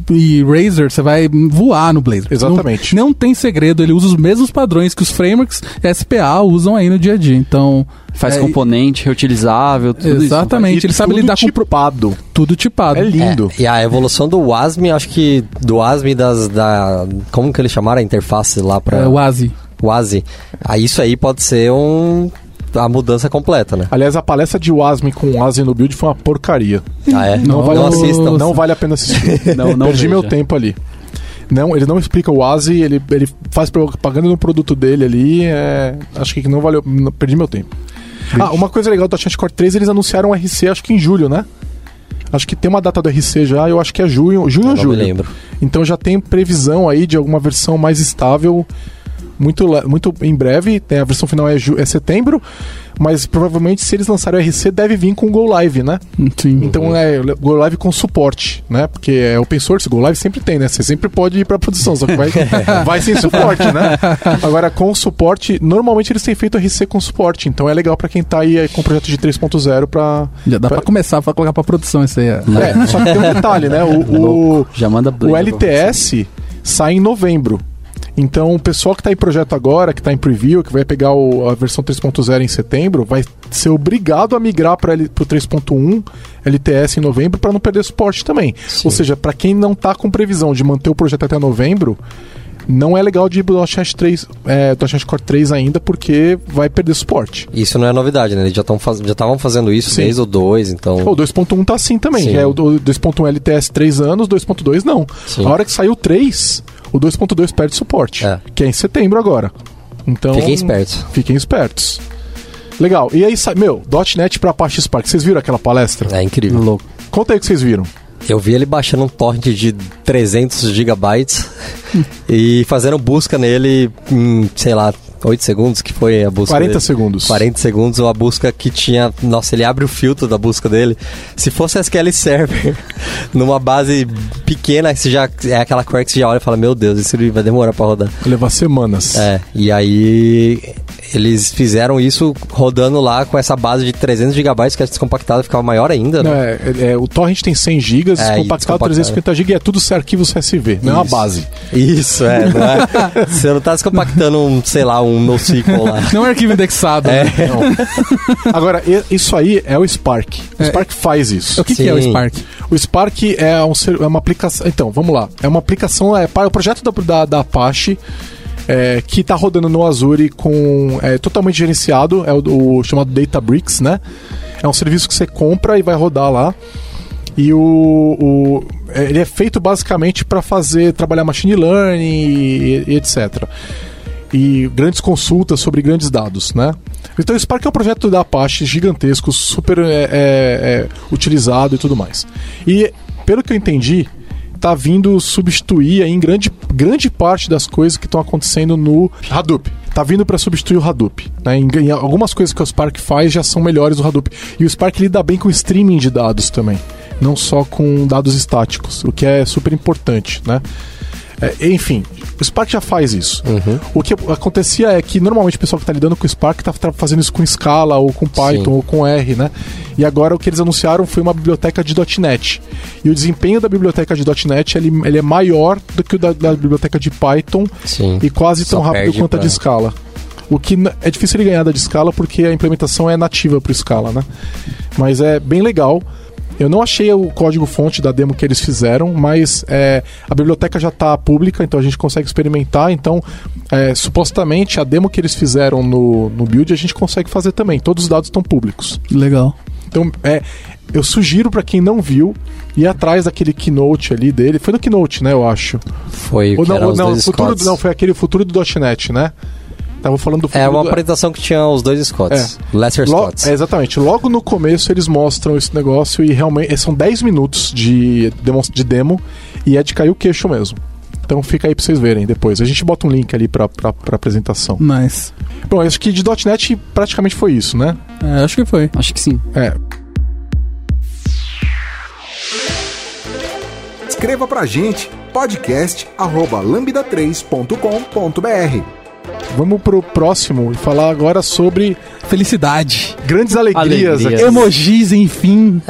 e Razor, você vai voar no Blazor. Exatamente. Não, não tem segredo, ele usa os mesmos padrões que os frameworks SPA usam aí no dia a dia. Então. Faz é, componente reutilizável, tudo isso. Exatamente. E Ele sabe lidar com tipado. tudo tipado. É lindo. É, e a evolução do WASM, acho que do WASM das da como que eles chamaram a interface lá para É, o ASI. WASI. Aí isso aí pode ser um a mudança completa, né? Aliás, a palestra de Wasm com Wasm no build foi uma porcaria. Ah, é? Não, vale, não assistam. não vale a pena assistir. Não, não Perdi veja. meu tempo ali. Não, ele não explica o ASI, ele, ele faz propaganda no produto dele ali. é, acho que não valeu. não- perdi meu tempo. Ah, uma coisa legal do .NET Core 3, eles anunciaram o RC, acho que em julho, né? Acho que tem uma data do RC já, eu acho que é junho, junho ou Eu não me julho. lembro. Então já tem previsão aí de alguma versão mais estável muito, muito em breve. Tem a versão final é, é setembro, mas provavelmente se eles lançarem o RC deve vir com Go Live, né? Sim. Então é Go Live com suporte, né? Porque é open source, Go Live sempre tem, né? Você sempre pode ir pra produção, só que vai, vai sem suporte, né? Agora com suporte, normalmente eles têm feito RC com suporte, então é legal pra quem tá aí com o projeto de 3.0 pra. Já dá pra começar a colocar pra produção isso aí. é. É, só que tem um detalhe, né? O, o, Já manda o Blazor pra LTS sai em novembro. Então, o pessoal que está em projeto agora, que está em preview, que vai pegar o- a versão 3.0 em setembro, vai ser obrigado a migrar para o 3.1 LTS em novembro para não perder suporte também. Sim. Ou seja, para quem não está com previsão de manter o projeto até novembro, não é legal de ir pro .NET 3, é, .NET Core 3 ainda, porque vai perder suporte. Isso não é novidade, né? Eles já estavam fazendo isso Sim. desde o 2, então. O 2.1 tá assim também. Sim. É o do- 2.1 LTS 3 anos, 2.2 não. Sim. A hora que saiu o 3, o 2.2 perde suporte. É. Que é em setembro agora. Então. Fiquem espertos. Fiquem espertos. Legal. E aí, meu, .NET pra Apache Spark. Vocês viram aquela palestra? É incrível. Louco. Conta aí o que vocês viram. Eu vi ele baixando um torrent de 300 gigabytes e fazendo busca nele em, sei lá, 8 segundos, que foi a busca 40 dele. segundos. 40 segundos, a busca que tinha. Nossa, ele abre o filtro da busca dele. Se fosse SQL Server, numa base pequena, você já, é aquela query que você já olha e fala: Meu Deus, isso vai demorar pra rodar. Vai levar semanas. É, e aí eles fizeram isso rodando lá com essa base de 300 gigabytes, que a descompactada ficava maior ainda, né? é, é, o torrent tem 100 GB, É, compactado descompactado. 350 GB, é tudo arquivos CSV, não é uma base. Isso, é, não é? Você não tá descompactando um, sei lá, um NoSQL lá. Não é arquivo indexado. É. né? Não. Agora, e- isso aí é o Spark. O É. Spark faz isso. O que, que é o. Spark? O Spark é, um é uma aplicação. Então, vamos lá. É uma aplicação, é para o projeto da, da, da Apache. é, que está rodando no Azure com é, totalmente gerenciado, é o, o chamado Databricks, né? É um serviço que você compra e vai rodar lá. E o, o- é, ele é feito basicamente para fazer trabalhar machine learning e, e etc. E grandes consultas sobre grandes dados, né? Então o Spark é um projeto da Apache gigantesco, super é, é, é, utilizado e tudo mais. E pelo que eu entendi, tá vindo substituir em grande, grande parte das coisas que estão acontecendo no Hadoop. Tá vindo para substituir o Hadoop. Né? Em, em algumas coisas que o Spark faz já são melhores do Hadoop. E o Spark lida bem com streaming de dados também, não só com dados estáticos, o que é super importante, né? É, enfim, o Spark já faz isso. O que acontecia é que normalmente o pessoal que está lidando com o Spark está fazendo isso com Scala ou com Python Sim. ou com R, né? E agora o que eles anunciaram foi uma biblioteca de .NET. E o desempenho da biblioteca de .NET ele, ele é maior do que o da, da biblioteca de Python Sim. e quase Só tão rápido quanto a pra- de Scala. O que é difícil ele ganhar da de Scala porque a implementação é nativa para o Scala, né? Mas é bem legal. Eu não achei o código-fonte da demo que eles fizeram, mas é, a biblioteca já está pública, então a gente consegue experimentar. Então, é, supostamente, a demo que eles fizeram no, no build a gente consegue fazer também. Todos os dados estão públicos. Legal. Então, é, eu sugiro para quem não viu ir atrás daquele keynote ali dele. Foi no keynote, né? Eu acho. Foi Ou que não, eram ou os não, dois futuro, não, foi aquele futuro do .NET, né? Tava falando do futuro É uma do- apresentação que tinha os dois Scotts. Lester Lo- Scotts. é, exatamente. Logo no começo eles mostram esse negócio e realmente são 10 minutos de demo, de demo e é de cair o queixo mesmo. Então fica aí pra vocês verem depois. A gente bota um link ali pra, pra, pra apresentação. Nice. Bom, acho que de .NET praticamente foi isso, né? É, acho que foi. Acho que sim. É. Escreva pra gente podcast@lambda3.com.br. Vamos pro próximo e falar agora sobre Felicidade. grandes alegrias. Alegrias. aqui. Emojis, enfim.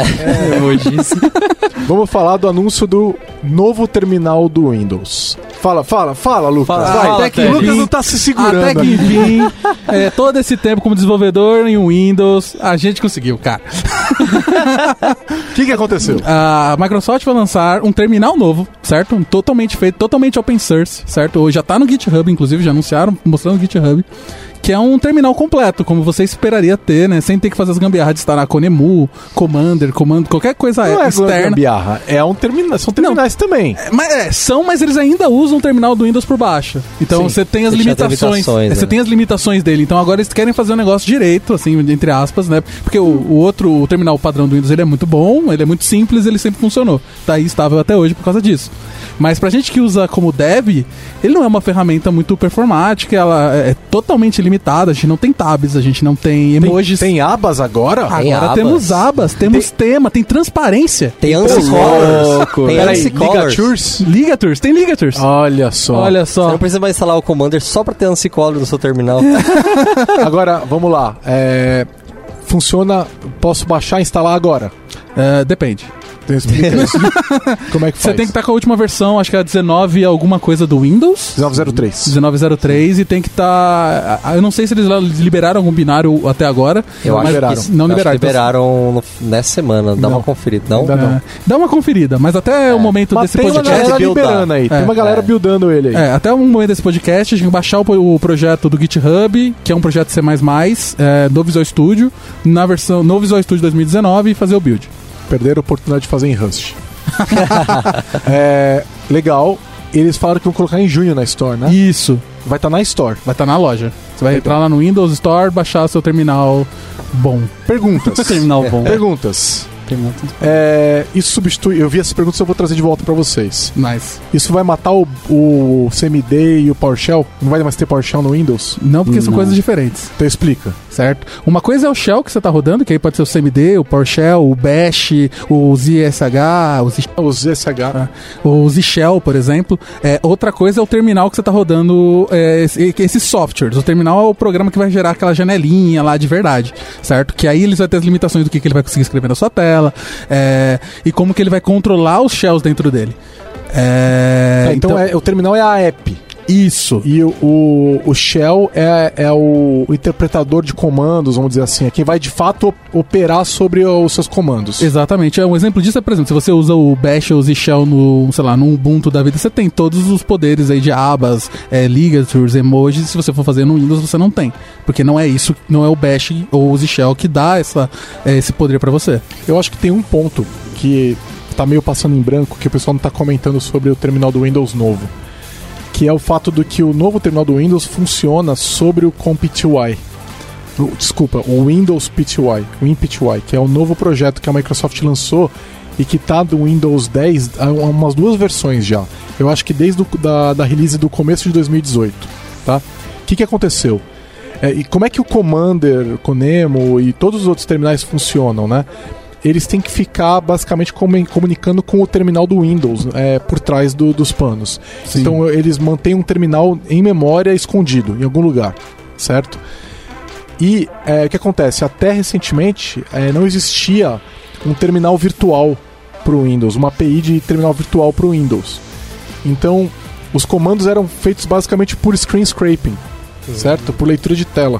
Emojis. Vamos falar do anúncio do novo terminal do Windows. Fala, fala, fala, Lucas. Fala, vai. fala, Até que o Lucas não tá se segurando. Até que enfim, é, todo esse tempo como desenvolvedor em Windows, a gente conseguiu, cara. O que, que aconteceu? A Microsoft vai lançar um terminal novo, certo? Um totalmente feito, totalmente open source, certo? Hoje já tá no GitHub, inclusive, já anunciaram, mostrando no GitHub. Que é um terminal completo, como você esperaria ter, né? Sem ter que fazer as gambiarras de instalar Conemu, Commander, comando, qualquer coisa Não é externa. gambiarra, é um termina são terminais também. É, Mas, é, são, mas eles ainda usam o terminal do Windows por baixo. Então Sim. você tem as Você limitações. limitações, é, Você né? tem as limitações dele. Então agora eles querem fazer um negócio direito, assim, entre aspas, né? Porque o, o outro, o terminal padrão do Windows, ele é muito bom, ele é muito simples, ele sempre funcionou. Tá aí estável até hoje por causa disso. Mas pra gente que usa como dev, ele não é uma ferramenta muito performática, ela é totalmente limitada, a gente não tem tabs, a gente não tem Tem, emojis. tem abas agora? Tem Agora abas. temos abas, temos tema, tem transparência. Tem ANSI. Colors. Tem ANSI Colors. Ligatures? Ligatures, tem ligatures. Olha só. Olha Você só. não precisa mais instalar o Commander só pra ter ANSI Colors no seu terminal. Agora, vamos lá. É, funciona. Posso baixar e instalar agora? É, depende. Então, explica isso. Como é que faz? Você tem que estar com a última versão, acho que é a 19 alguma coisa do Windows. 1903. 1903 e tem que estar. Eu não sei se eles liberaram algum binário até agora. Eu Não acho liberaram. que Não acho que liberaram. liberaram no- nessa semana. Dá Não. uma conferida. Não? Ainda não. É, dá uma conferida, mas até o momento Mas desse tem uma podcast. galera buildar. liberando aí. Tem É. uma galera É. buildando ele aí. É, até o momento desse podcast, a gente tem que baixar o, o projeto do GitHub, que é um projeto C++, é, do Visual Studio, na versão no Visual Studio 2019 e fazer o build. Perderam a oportunidade de fazer em Rust. é, legal. Eles falaram que vão colocar em junho na Store, né? Isso, Vai estar na Store. vai estar na loja. Você vai entrar lá no Windows Store, baixar seu terminal bom. Perguntas. Terminal bom. Perguntas. É, isso substitui. Eu vi essas perguntas eu vou trazer de volta pra vocês. Nice. Isso vai matar o, o CMD e o PowerShell? Não vai mais ter PowerShell no Windows? Não, porque são Não. coisas diferentes. Então explica. Certo? Uma coisa é o shell que você está rodando, que aí pode ser o CMD, o PowerShell, o Bash, o ZSH, o Z- O ZSH. o Z-Shell, por exemplo. É, outra coisa é o terminal que você está rodando é, esse- esses softwares. O terminal é o programa que vai gerar aquela janelinha lá de verdade, certo? Que aí ele vai ter as limitações do que, que ele vai conseguir escrever na sua tela é, e como que ele vai controlar os shells dentro dele. É, É, então, é- o terminal é a app. Isso. E o, o, o shell é, é o, o interpretador de comandos, vamos dizer assim. É quem vai de fato op- operar sobre os seus comandos. Exatamente. É, Um exemplo disso é, por exemplo, se você usa o Bash ou o Z-Shell no, sei lá, no Ubuntu da vida, você tem todos os poderes aí de abas, é, ligatures, emojis. Se você for fazer no Windows, você não tem. Porque não é isso, não é o Bash ou o Z-Shell que dá essa, é, esse poder pra você. Eu acho que tem um ponto que tá meio passando em branco, que o pessoal não tá comentando sobre o terminal do Windows novo. Que é o fato do que o novo terminal do Windows funciona sobre o CompTY. O- Desculpa, o Windows PTY, o WinPTY, que é o novo projeto que a Microsoft lançou e que tá do Windows 10 há umas duas versões já. Eu acho que desde o, da, da release do começo de 2018, tá? O que, que aconteceu? É, e como é que o Commander, Conemo e todos os outros terminais funcionam, né? Eles têm que ficar basicamente comu- comunicando com o terminal do Windows é, por trás do- dos panos. Sim. Então eles mantêm um terminal em memória escondido em algum lugar, certo? E é, o que acontece? Até recentemente é, não existia um terminal virtual para o Windows, uma API de terminal virtual para o Windows. Então os comandos eram feitos basicamente por screen scraping, certo? Por leitura de tela.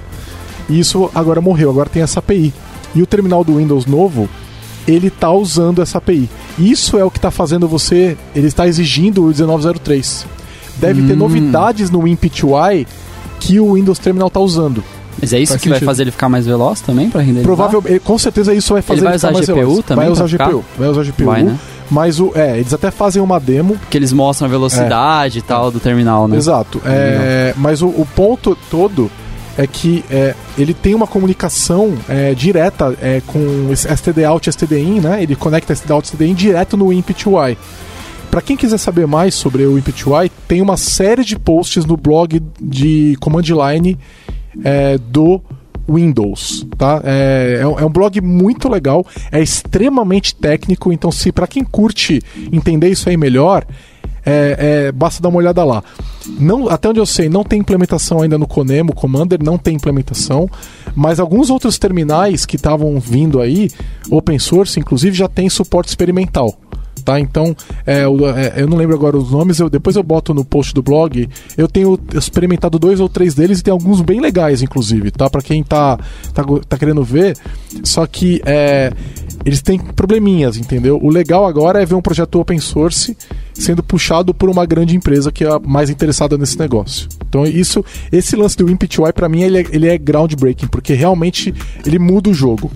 E isso agora morreu, agora tem essa API. E o terminal do Windows novo, ele está usando essa API. Isso é o que está fazendo você, ele está exigindo o 1903. Deve ter Hum. novidades no WinPTY que o Windows Terminal está usando. Mas é isso Faz que vai sentido. fazer ele ficar mais veloz também pra renderizar? Provável, eh, com certeza isso vai fazer Ele vai ficar usar mais GPU veloz. também Vai usar ficar? GPU, vai usar GPU. Vai, né? Mas o, é, eles até fazem uma demo Porque eles mostram a velocidade e tal do terminal, né? Exato. É, mas o, o ponto todo é que é, ele tem uma comunicação é, direta é, com esse STD out e STD in, né? Ele conecta STD out e STD in direto no IMP2i. Para quem quiser saber mais sobre o IMP2i, tem uma série de posts no blog de command line é, do Windows, tá? É, é, é um blog muito legal, é extremamente técnico, então se para quem curte entender isso aí melhor, é, é, basta dar uma olhada lá. Não, até onde eu sei, não tem implementação ainda no Conemo, Commander não tem implementação, mas alguns outros terminais que estavam vindo aí, open source, inclusive, já tem suporte experimental. Tá, então, é, o- é, eu não lembro agora os nomes, eu- depois eu boto no post do blog. Eu tenho experimentado dois ou três deles e tem alguns bem legais, inclusive, tá? Pra quem tá, tá, tá querendo ver. Só que é, eles têm probleminhas, entendeu? O legal agora é ver um projeto open source sendo puxado por uma grande empresa que é a mais interessada nesse negócio. Então, isso, esse lance do IMP2i, pra mim, ele é, ele é groundbreaking, porque realmente ele muda o jogo.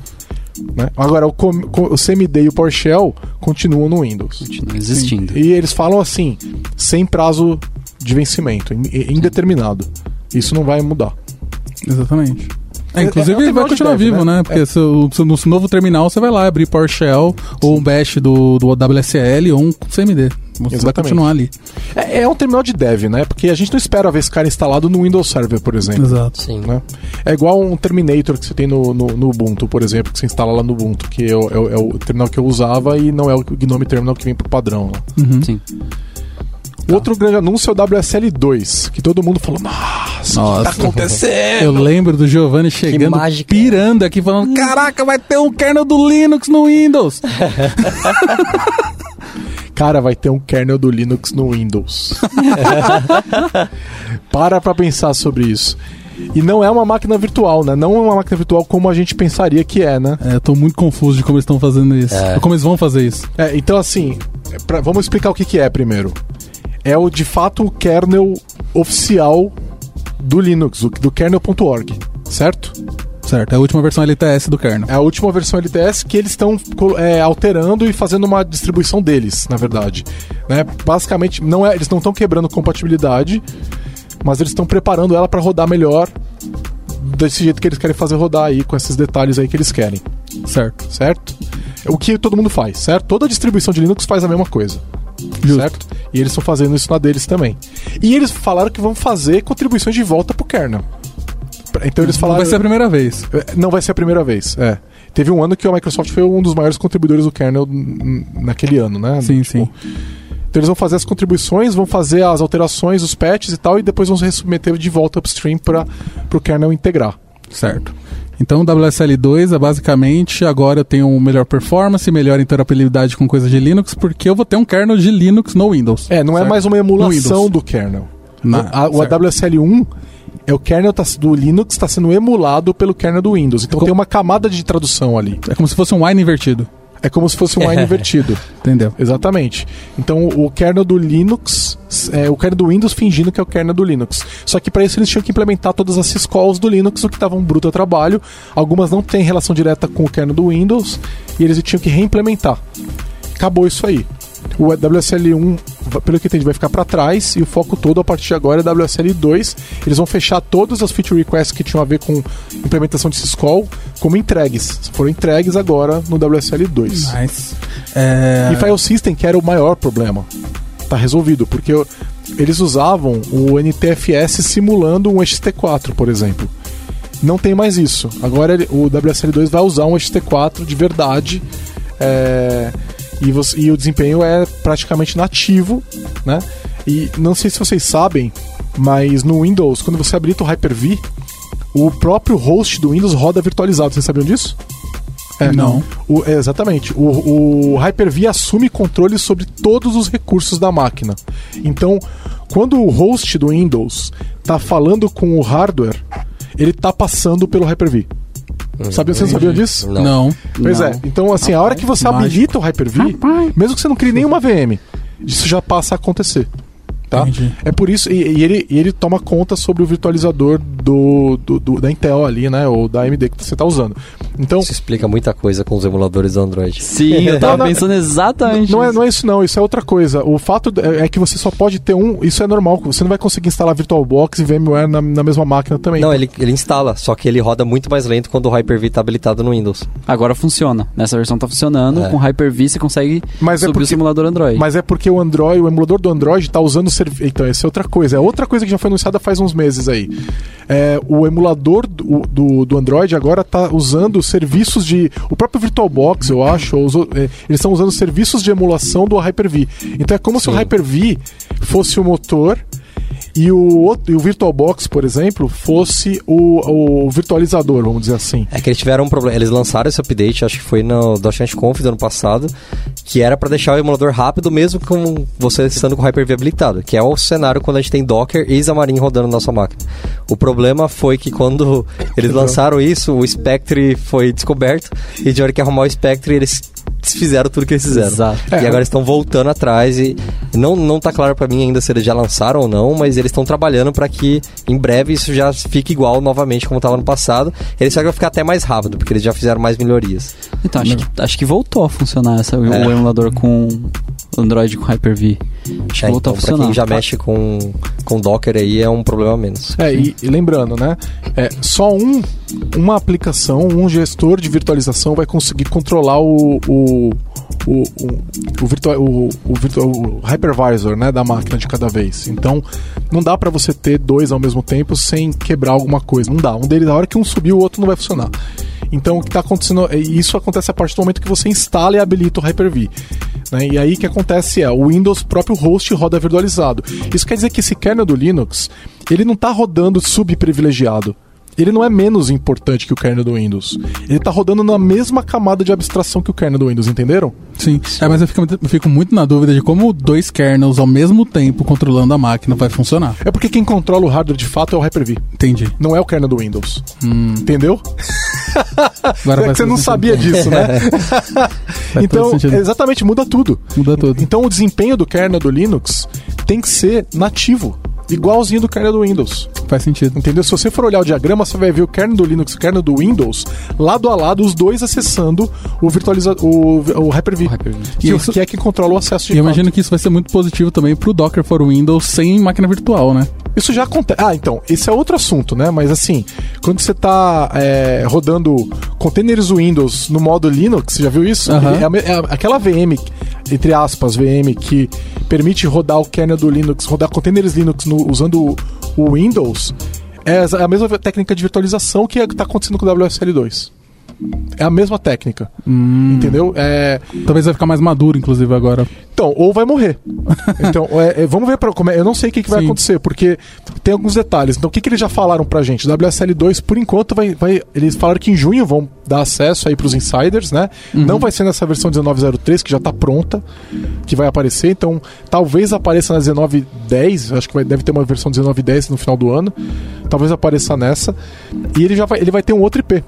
Né? Agora, o, com- o CMD e o PowerShell continuam no Windows. Continua existindo. E eles falam assim, sem prazo de vencimento, in- indeterminado. Isso não vai mudar. Exatamente. É, É- inclusive é ele vai continuar vivo, né? né? Porque se o- se no novo terminal você vai lá abrir PowerShell ou um bash do, do WSL ou um CMD. Você vai continuar ali. É, é um terminal de dev, né? Porque a gente não espera ver esse cara instalado no Windows Server, por exemplo. Exato. Sim. né? É igual um Terminator que você tem no, no, no Ubuntu, por exemplo, que você instala lá no Ubuntu, que é o, é é o terminal que eu usava e não é o Gnome Terminal que vem pro padrão lá. Uhum. Sim. Outro grande anúncio é o WSL2, que todo mundo falou, nossa, o que tá acontecendo? Eu lembro do Giovanni chegando, pirando aqui, falando: Caraca, vai ter um kernel do Linux no Windows. Cara, vai ter um kernel do Linux no Windows. Para pra pensar sobre isso. E não é uma máquina virtual, né? Não é uma máquina virtual como a gente pensaria que é, né? É, eu tô muito confuso de como eles estão fazendo isso. É. Como eles vão fazer isso. É, então, assim, é pra- vamos explicar o que, que é primeiro. É o de fato o kernel oficial do Linux, do kernel.org, certo? Certo, é a última versão LTS do kernel. É a última versão LTS que eles estão é, alterando e fazendo uma distribuição deles, na verdade. Né? Basicamente, não é, eles não estão quebrando compatibilidade, mas eles estão preparando ela para rodar melhor desse jeito que eles querem fazer rodar aí, com esses detalhes aí que eles querem, Certo. certo? É O que todo mundo faz, certo? Toda distribuição de Linux faz a mesma coisa. Justo. Certo? E eles estão fazendo isso na deles também. E eles falaram que vão fazer contribuições de volta pro kernel. Então eles Não falaram. vai ser a primeira vez. É, Não vai ser a primeira vez, é. Teve um ano que a Microsoft foi um dos maiores contribuidores do kernel naquele ano, né? Sim, Tipo, sim. Então eles vão fazer as contribuições, vão fazer as alterações, os patches e tal, e depois vão se submeter de volta upstream para o kernel integrar. Certo. Então o WSL2 é basicamente agora eu tenho melhor performance, melhor interoperabilidade com coisas de Linux, porque eu vou ter um kernel de Linux no Windows. É, não é Certo. mais uma emulação do kernel. Na- A- o certo. AWSL1 é o kernel tá- do Linux está sendo emulado pelo kernel do Windows. Então Co- tem uma camada de tradução ali. É como se fosse um wine invertido. É como se fosse um wine invertido. Entendeu? Exatamente. Então o kernel do Linux, é, o kernel do Windows fingindo que é o kernel do Linux. Só que para isso eles tinham que implementar todas as syscalls do Linux, o que estava um bruto trabalho. Algumas não têm relação direta com o kernel do Windows e eles tinham que reimplementar. Acabou isso aí. O WSL1, va- pelo que entendi, vai ficar para trás e o foco todo a partir de agora é WSL2. Eles vão fechar todas as feature requests que tinham a ver com implementação de syscall como entregues. Foram entregues agora no WSL2. Mas. É... E File System, que era o maior problema, tá resolvido, porque eles usavam o NTFS simulando um XT4, por exemplo. Não tem mais isso. Agora o WSL2 vai usar um XT4 de verdade. é, e, você- e o desempenho é praticamente nativo, né? E não sei se vocês sabem, mas no Windows, quando você habilita o Hyper-V, o próprio host do Windows roda virtualizado. Vocês sabiam disso? É, Não. O- é, exatamente. O, o Hyper-V assume controle sobre todos os recursos da máquina. Então, quando o host do Windows está falando com o hardware, ele está passando pelo Hyper-V. Sabia, vocês sabiam disso? Não. Não. Pois Não. é. Então, assim, a hora que você mágico. habilita o Hyper-V, mesmo que você não crie nenhuma VM, isso já passa a acontecer. Tá? Entendi. É por isso, e, e ele, e ele toma conta sobre o virtualizador do, do- do- da Intel ali, né? Ou da AMD que você está usando. Então, Isso explica muita coisa com os emuladores do Android. Sim, eu tava Não, não- pensando exatamente não é, nisso. não é isso não, isso é outra coisa. O fato é é que você só pode ter um, isso é normal, você não vai conseguir instalar VirtualBox e VMware na, na mesma máquina também. Não, ele, ele instala, só que ele roda muito mais lento quando o Hyper-V tá habilitado no Windows. Agora funciona. Nessa versão tá funcionando. É. Com Hyper-V você consegue Mas é subir porque- o simulador Android. Mas é porque o Android, o emulador do Android tá usando serviço. Então, essa é outra coisa. É outra coisa que já foi anunciada faz uns meses aí. É, o emulador do, do, do Android agora tá usando serviços de. O próprio VirtualBox, eu acho, usou- é, eles estão usando serviços de emulação do Hyper-V. Então é como se o Sim. Hyper-V fosse o motor. E o, outro- e o VirtualBox, por exemplo, fosse o, o virtualizador, vamos dizer assim. É que eles tiveram um problema. Eles lançaram esse update, acho que foi no .NET Conf do ano passado, que era pra deixar o emulador rápido, mesmo com você estando com o Hyper-V habilitado, que é o cenário quando a gente tem Docker e Xamarin rodando na nossa máquina. O problema foi que quando eles lançaram isso, o Spectre foi descoberto, e de hora que arrumar o Spectre, eles desfizeram tudo que eles fizeram. Exato. E É. agora eles estão voltando atrás e não, não tá claro pra mim ainda se eles já lançaram ou não, mas eles estão trabalhando pra que em breve isso já fique igual novamente como tava no passado. Eles só que vai ficar até mais rápido, porque eles já fizeram mais melhorias. Então, acho que, acho que voltou a funcionar essa, o É. emulador com Android com Hyper-V. Acho que É, voltou então, a pra funcionar. quem já mexe com, com Docker aí é um problema a menos. É, e, e lembrando, né? É, só um, uma aplicação, um gestor de virtualização vai conseguir controlar o, o, o, o, o, virtua- o, o virtua- o hypervisor né, da máquina de cada vez. Então, não dá para você ter dois ao mesmo tempo sem quebrar alguma coisa. Não dá. Um deles, na hora que um subir, o outro não vai funcionar. Então, o que está acontecendo, é- isso acontece a partir do momento que você instala e habilita o Hyper-V. né? E aí o que acontece é, o Windows próprio host roda virtualizado. Isso quer dizer que esse kernel do Linux, ele não está rodando subprivilegiado. Ele não é menos importante que o kernel do Windows. Ele está rodando na mesma camada de abstração que o kernel do Windows, entenderam? Sim. É, mas eu fico, muito- eu fico muito na dúvida de como dois kernels ao mesmo tempo controlando a máquina vai funcionar. É porque quem controla o hardware de fato é o Hyper-V. Entendi. Não é o kernel do Windows. Hum, Entendeu? agora é que você não sabia sentido. disso, né? Faz então, exatamente, muda tudo. Muda tudo. Então o desempenho do kernel do Linux tem que ser nativo, igualzinho do kernel do Windows. Faz sentido. Entendeu? Se você for olhar o diagrama, você vai ver o kernel do Linux e o kernel do Windows lado a lado, os dois acessando o virtualiza o, o Hyper-V, que, E isso- que é quem controla o acesso de E eu imagino que isso vai ser muito positivo também pro Docker for Windows sem máquina virtual, né? Isso já acontece. Ah, então, esse é outro assunto, né? Mas assim, quando você está rodando containers Windows no modo Linux, você já viu isso? Ele- é é aquela VM, entre aspas, VM, que permite rodar o kernel do Linux, rodar containers Linux no- usando o, o Windows, é a mesma técnica de virtualização que está acontecendo com o WSL2. É a mesma técnica, Hum, entendeu? É, Talvez vai ficar mais maduro, inclusive, agora. então, ou vai morrer. Então, é, é, vamos ver pra, como é. Eu não sei o que, que vai Sim. acontecer, porque tem alguns detalhes. Então, o que, que eles já falaram pra gente? O WSL2, por enquanto, vai, vai. Eles falaram que em junho vão dar acesso aí pros insiders, né? Não vai ser nessa versão 1903, que já tá pronta, que vai aparecer. Então, talvez apareça na 1910. Acho que vai, deve ter uma versão 1910 no final do ano. Talvez apareça nessa. E ele já vai, ele vai ter um outro IP.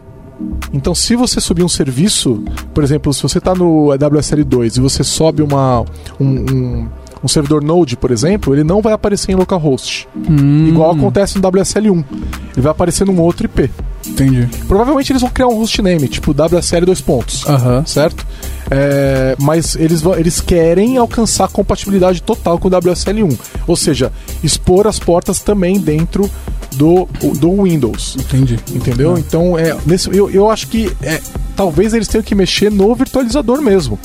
Então, se você subir um serviço, por exemplo, se você está no WSL2 e você sobe uma, um, um, um servidor Node, por exemplo, ele não vai aparecer em localhost. Hum, Igual acontece no WSL1. Ele vai aparecer num outro IP. Entendi. Provavelmente eles vão criar um hostname, tipo WSL dois pontos. Aham. Certo? É, mas eles, eles querem alcançar compatibilidade total com o WSL1. Ou seja, expor as portas também dentro do, do Windows. Entendi. Entendeu? Então, é, nesse, eu, eu acho que é, talvez eles tenham que mexer no virtualizador mesmo.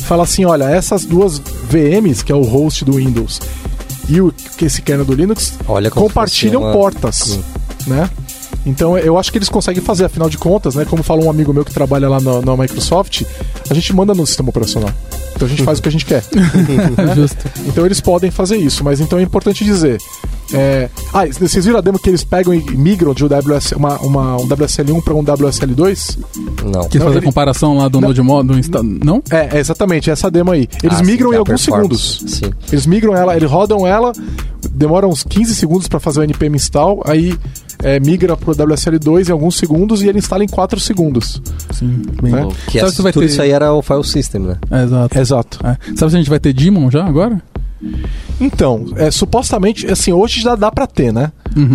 Fala assim, olha, essas duas VMs, que é o host do Windows, e o, que esse kernel do Linux, Olha compartilham portas, né? Então eu acho que eles conseguem fazer, afinal de contas, né? Como falou um amigo meu que trabalha lá na, na Microsoft, a gente manda no sistema operacional. Então a gente faz o que a gente quer. né? Justo. Então eles podem fazer isso, mas então é importante dizer. É, Ah, vocês viram a demo que eles pegam e migram de um, WS, uma, uma- um WSL1 para um WSL2? Não. Quis Não, fazer ele- comparação lá do Não. Node Mod, do Insta... Não? É, é exatamente, essa demo aí. Eles Ah, sim, migram que em é alguns segundos. Sim. Eles migram ela, eles rodam ela, demoram uns 15 segundos para fazer o npm install, aí é, migra pro WSL2 em alguns segundos e ele instala em 4 segundos. Sim. Bem Né? Que Sabe essa- se vai tudo ter... isso aí era o file system, né? É, exato. Exato. É. Sabe se a gente vai ter Demon já agora? Então, é, supostamente, assim, hoje já dá pra ter, né?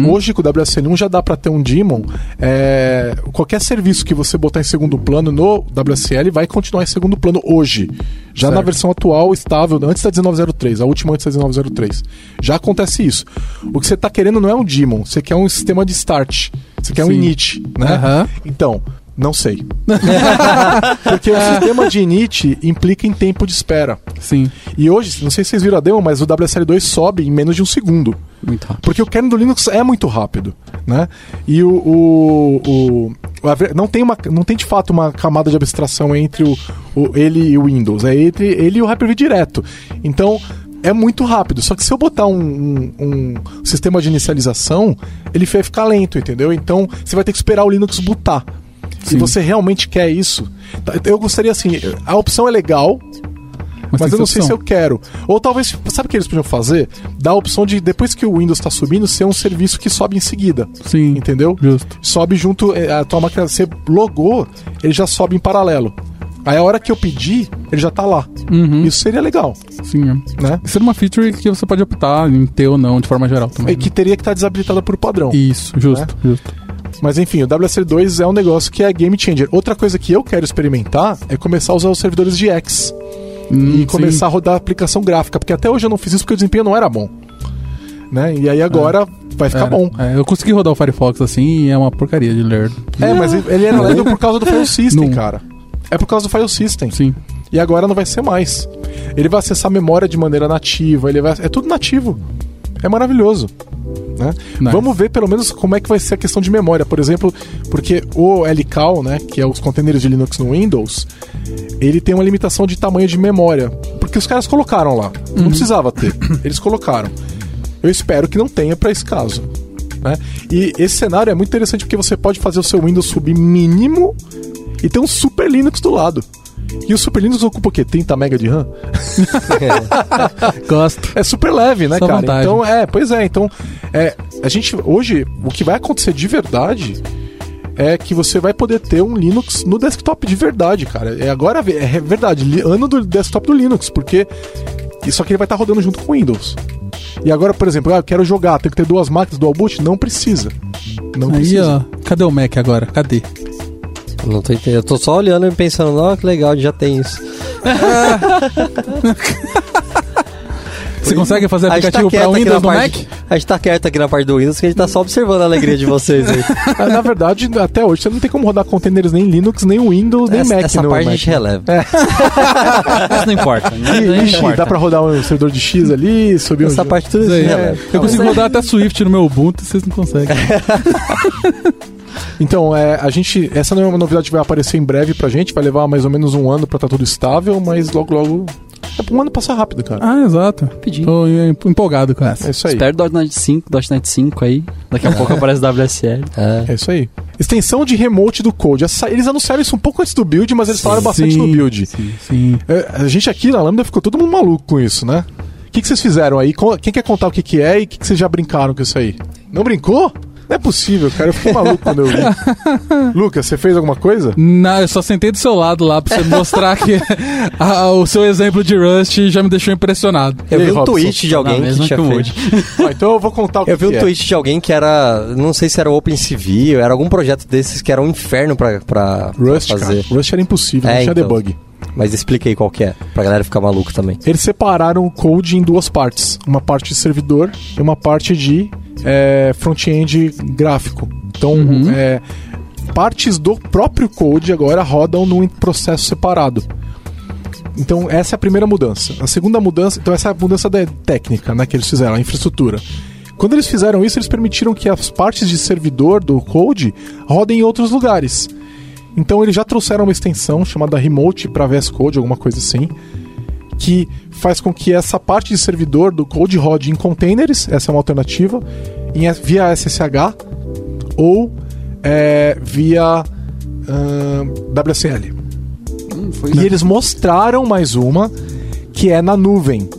Hoje, com o WSL1 já dá para ter um daemon. é, qualquer serviço que você botar em segundo plano no WSL vai continuar em segundo plano hoje. Já na Certo. versão atual, estável, antes da 1903, a última antes da 1903. Já acontece isso. O que você tá querendo não é um daemon, você quer um sistema de start. Você quer um Sim. init, né? Aham. Então, não sei. Porque o sistema de init implica em tempo de espera. Sim. E hoje, não sei se vocês viram a demo, mas o WSL2 sobe em menos de um segundo. Muito rápido. Porque o kernel do Linux é muito rápido, né? E o, o, o- não tem uma, não tem de fato uma camada de abstração entre o, o- ele e o Windows, é entre ele e o Hyper-V direto. Então é muito rápido. Só que se eu botar um, um- um sistema de inicialização, ele vai ficar lento, entendeu? Então você vai ter que esperar o Linux bootar. Se Sim. você realmente quer isso, tá, eu gostaria assim, a opção é legal, mas, tem eu não sei se eu quero. Ou talvez, sabe o que eles podiam fazer? Dar a opção de, depois que o Windows está subindo, ser um serviço que sobe em seguida. Sim. Entendeu? Justo. Sobe junto, é, a tua máquina, você logou, ele já sobe em paralelo. Aí a hora que eu pedir, ele já tá lá. Uhum. Isso seria legal, Sim. é. né? Isso é uma feature que você pode optar em ter ou não, de forma geral também. E que teria que estar desabilitada por padrão. Isso, justo, justo. Mas enfim, o WSL2 é um negócio que é game changer. Outra coisa que eu quero experimentar é começar a usar os servidores de X. Hum, e começar a rodar a aplicação gráfica, porque até hoje eu não fiz isso porque o desempenho não era bom. Né? E aí agora vai ficar Era. bom. É, eu consegui rodar o Firefox assim e é uma porcaria de ler. É, mas ele era lento por causa do file system, Não. cara. É por causa do file system. Sim. E agora não vai ser mais. Ele vai acessar a memória de maneira nativa, ele vai... é tudo nativo. É maravilhoso. Né? Nice. Vamos ver pelo menos como é que vai ser a questão de memória, por exemplo, porque o LCAL, né, que é os containers de Linux no Windows, ele tem uma limitação de tamanho de memória, porque os caras colocaram lá. Não precisava ter. Eles colocaram. Eu espero que não tenha para esse caso. Né? E esse cenário é muito interessante porque você pode fazer o seu Windows subir mínimo e ter um Super Linux do lado. E o Super Linux ocupa o quê? 30 MB de RAM? Gosto. É super leve, né, Só cara? vantagem. Então, é, pois é. Então, é, a gente, hoje, o que vai acontecer de verdade é que você vai poder ter um Linux no desktop de verdade, cara. É agora, é verdade, ano do desktop do Linux, porque só que ele vai estar rodando junto com o Windows. E agora, por exemplo, ah, eu quero jogar, tenho que ter duas máquinas dual boot? Não precisa. Não Aí, precisa. ó. Cadê o Mac agora? Cadê? Não tô entendendo. Eu tô só olhando e pensando, ó, que legal, já tem isso. Você consegue fazer A gente tá aplicativo pra quieto aqui Windows na no Mac? A gente tá quieto aqui na parte do Windows, que a gente tá só observando a alegria de vocês aí. Ah, Na verdade, até hoje você não tem como rodar containers nem Linux, nem Windows, nem essa Mac essa no parte a Mac. gente releva. Mas não importa. Não, Ih, não Ixi, importa. dá pra rodar um servidor de X ali, subir um Essa parte tudo Isso a É. releva. Eu consigo rodar até Swift no meu Ubuntu, vocês não conseguem. Então, é, a gente. Essa não é uma novidade que vai aparecer em breve pra gente, vai levar mais ou menos um ano pra estar tudo estável, mas logo logo. É, um ano passa rápido, cara. ah, exato. Rapidinho. Tô em- empolgado com essa. É isso aí. Espero .NET 5, .NET 5 aí. Daqui a pouco aparece WSL. É. É isso aí. Extensão de remote do code. Eles anunciaram isso um pouco antes do build, mas eles falaram bastante no build. Sim, sim. É, a gente aqui na Lambda ficou todo mundo maluco com isso, né? O que, que vocês fizeram aí? Quem quer contar o que, que é e o que, que vocês já brincaram com isso aí? Não brincou? Não é possível, cara. Eu fiquei maluco quando eu vi. Lucas, você fez alguma coisa? Não, eu só sentei do seu lado lá pra você mostrar que a- o seu exemplo de Rust já me deixou impressionado. Eu E aí, vi um Robson? tweet de alguém Na que tinha que feito. Ah, então eu vou contar o que, Eu vi que um é. tweet de alguém que era. Não sei se era OpenCV, era algum projeto desses que era um inferno pra, pra, pra Rust, fazer. cara. Rust era impossível, É, não tinha então. debug. Mas expliquei qual que é, pra galera ficar maluco também. Eles separaram o code em duas partes. Uma parte de servidor e uma parte de é, front-end gráfico. Então, Uhum. é, partes do próprio code agora rodam num processo separado. Então, essa é a primeira mudança. A segunda mudança, então essa é a mudança da técnica, né, que eles fizeram, a infraestrutura. Quando eles fizeram isso, eles permitiram que as partes de servidor do code rodem em outros lugares. Então eles já trouxeram uma extensão chamada Remote para VS Code, alguma coisa assim, que faz com que essa parte de servidor do code rode em containers, essa é uma alternativa, em, via SSH ou é, via ahn, WSL. Hum, E eles mostraram mais uma que é na nuvem,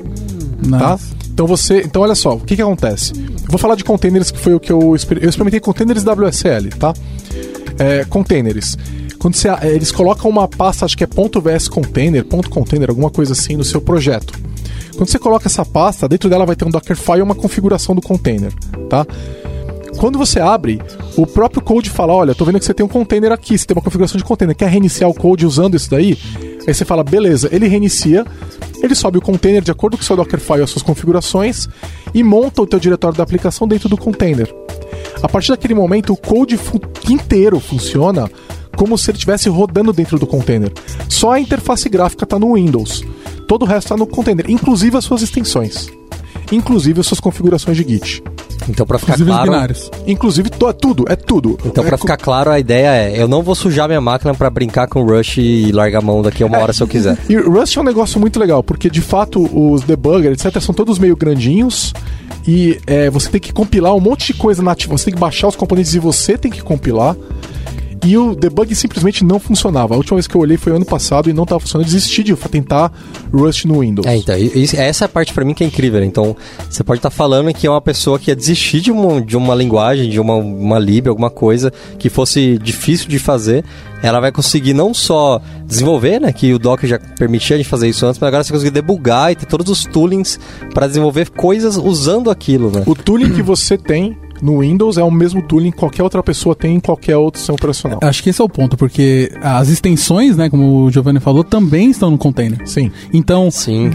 tá? Nice. Então você, então olha só, o que que acontece? Eu vou falar de containers que foi o que eu eu experimentei containers WSL, tá? É, containers. Quando você, é, eles colocam uma pasta, acho que é .vs container, .container, alguma coisa assim no seu projeto. Quando você coloca essa pasta, dentro dela vai ter um Dockerfile e uma configuração do container, tá? Quando você abre, o próprio code fala: Olha, tô vendo que você tem um container aqui, você tem uma configuração de container, quer reiniciar o code usando isso daí? Aí você fala: Beleza, ele reinicia, ele sobe o container de acordo com o seu Dockerfile e as suas configurações e monta o teu diretório da aplicação dentro do container. A partir daquele momento, o code fu inteiro funciona como se ele estivesse rodando dentro do container. Só a interface gráfica está no Windows. Todo o resto está no container, inclusive as suas extensões. Inclusive as suas configurações de Git. Então, pra ficar Inclusive claro. binários. Inclusive, to- é tudo, é tudo. Então, é pra co- ficar claro, a ideia é: eu não vou sujar minha máquina pra brincar com o Rush e largar a mão daqui a uma hora se eu quiser. E Rust é um negócio muito legal, porque de fato os debuggers, etc., são todos meio grandinhos. E é, você tem que compilar um monte de coisa nativa. Você tem que baixar os componentes e você tem que compilar. E o debug simplesmente não funcionava. A última vez que eu olhei foi ano passado e não estava funcionando. Eu desisti de tentar Rust no Windows. É, então, e essa é a parte pra mim que é incrível. né? Então, você pode estar falando que é uma pessoa que ia desistir de uma, de uma linguagem, de uma, uma lib, alguma coisa que fosse difícil de fazer. Ela vai conseguir não só desenvolver, né, que o Docker já permitia a gente fazer isso antes, mas agora você conseguir debugar e ter todos os toolings para desenvolver coisas usando aquilo, né? O tooling que você tem no Windows é o mesmo tooling que qualquer outra pessoa tem em qualquer outro sistema operacional. Acho que esse é o ponto, porque as extensões, né, como o Giovanni falou, também estão no container. Sim. Então, Sim.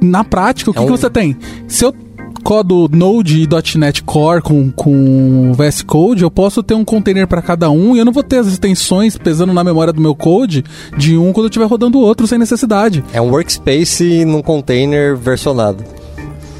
na prática, o que, É um- que você tem? Se eu codo Node e .NET Core com, com VS Code, eu posso ter um container para cada um e eu não vou ter as extensões pesando na memória do meu code de um quando eu estiver rodando o outro sem necessidade. É um workspace num container versionado.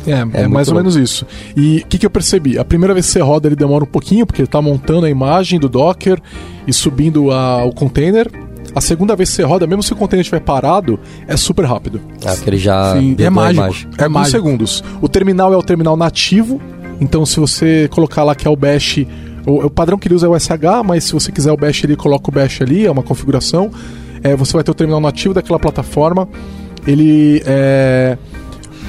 É, é, muito mais ou menos isso. E o que, que eu percebi? A primeira vez que você roda, ele demora um pouquinho, porque ele tá montando a imagem do Docker e subindo a- o container. A segunda vez que você roda, mesmo se o container estiver parado, é super rápido. É, que ele já Sim, é mágico. É alguns segundos. O terminal é o terminal nativo, então se você colocar lá que é o bash, o, o padrão que ele usa é o SH, mas se você quiser o bash, ele coloca o bash ali, é uma configuração. É, você vai ter o terminal nativo daquela plataforma. Ele é.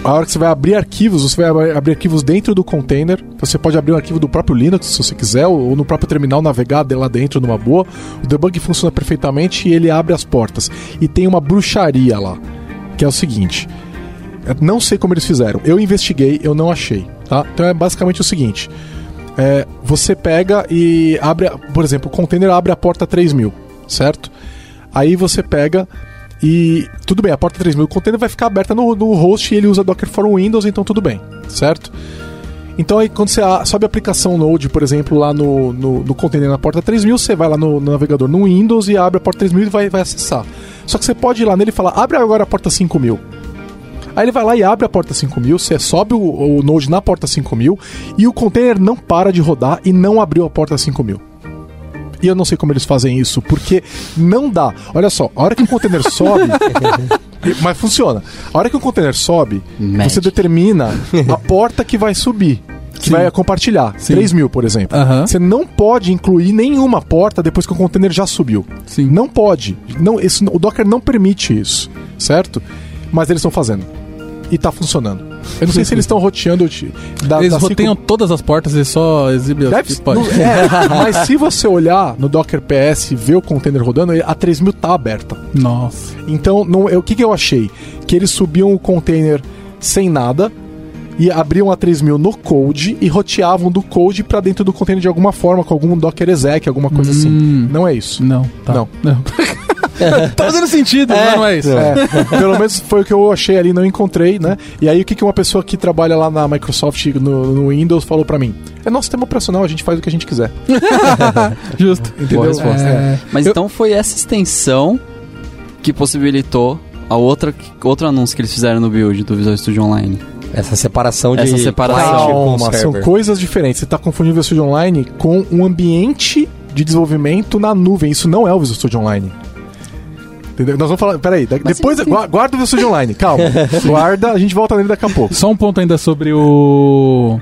A hora que você vai abrir arquivos, você vai ab- abrir arquivos dentro do container. Você pode abrir um arquivo do próprio Linux, se você quiser, ou no próprio terminal navegar lá dentro numa boa. O debug funciona perfeitamente e ele abre as portas. E tem uma bruxaria lá, que é o seguinte. Eu Não sei como eles fizeram. Eu investiguei, eu não achei. Tá? Então é basicamente o seguinte: é, você pega e abre, por exemplo, o container abre a porta 3000, certo? Aí você pega e tudo bem, a porta 3000, o container vai ficar aberta no, no host e ele usa Docker for Windows, então tudo bem, certo? Então aí quando você sobe a aplicação Node, por exemplo, lá no, no, no container na porta 3000, você vai lá no, no navegador no Windows e abre a porta 3000 e vai, vai acessar. Só que você pode ir lá nele e falar, abre agora a porta 5000. Aí ele vai lá e abre a porta 5000, você sobe o, o Node na porta 5000 e o container não para de rodar e não abriu a porta 5000. E eu não sei como eles fazem isso, porque não dá. Olha só, a hora que o container sobe. mas funciona. A hora que o container sobe, Magic. você determina a porta que vai subir. Que Sim. vai compartilhar. Sim. 3 mil, por exemplo. Aham. Você não pode incluir nenhuma porta depois que o container já subiu. Sim. Não pode. Não, esse- o Docker não permite isso, certo? Mas eles estão fazendo. E tá funcionando. Eu não sei se eles estão roteando. de- Da, Eles da cinco- roteiam todas as portas e só exibem as Deve, não- é, mas se você olhar no Docker PS e ver o container rodando, a 3000 tá aberta. Nossa. Então, não, eu- o que, que eu achei? Que eles subiam o container sem nada e abriam a 3000 no code e roteavam do code pra dentro do container de alguma forma, com algum Docker exec, alguma coisa assim. Hum. Não é isso. Não, tá. Não. tá fazendo sentido, mas não é isso. É, pelo menos foi o que eu achei ali, não encontrei, né? E aí o que, que uma pessoa que trabalha lá na Microsoft no, no Windows falou pra mim? É nosso sistema operacional, a gente faz o que a gente quiser. Justo. Entendeu? Boa resposta. É. Mas Eu- então foi essa extensão que possibilitou a outra, outro anúncio que eles fizeram no build do Visual Studio Online. Essa separação de Essa separação. Calma, são coisas diferentes. Você está confundindo o Visual Studio Online com um ambiente de desenvolvimento na nuvem. Isso não é o Visual Studio Online. Entendeu? Nós vamos falar. Peraí, da- depois. Guarda o Studio Online, calma. guarda, a gente volta nele daqui a pouco. Só um ponto ainda sobre o.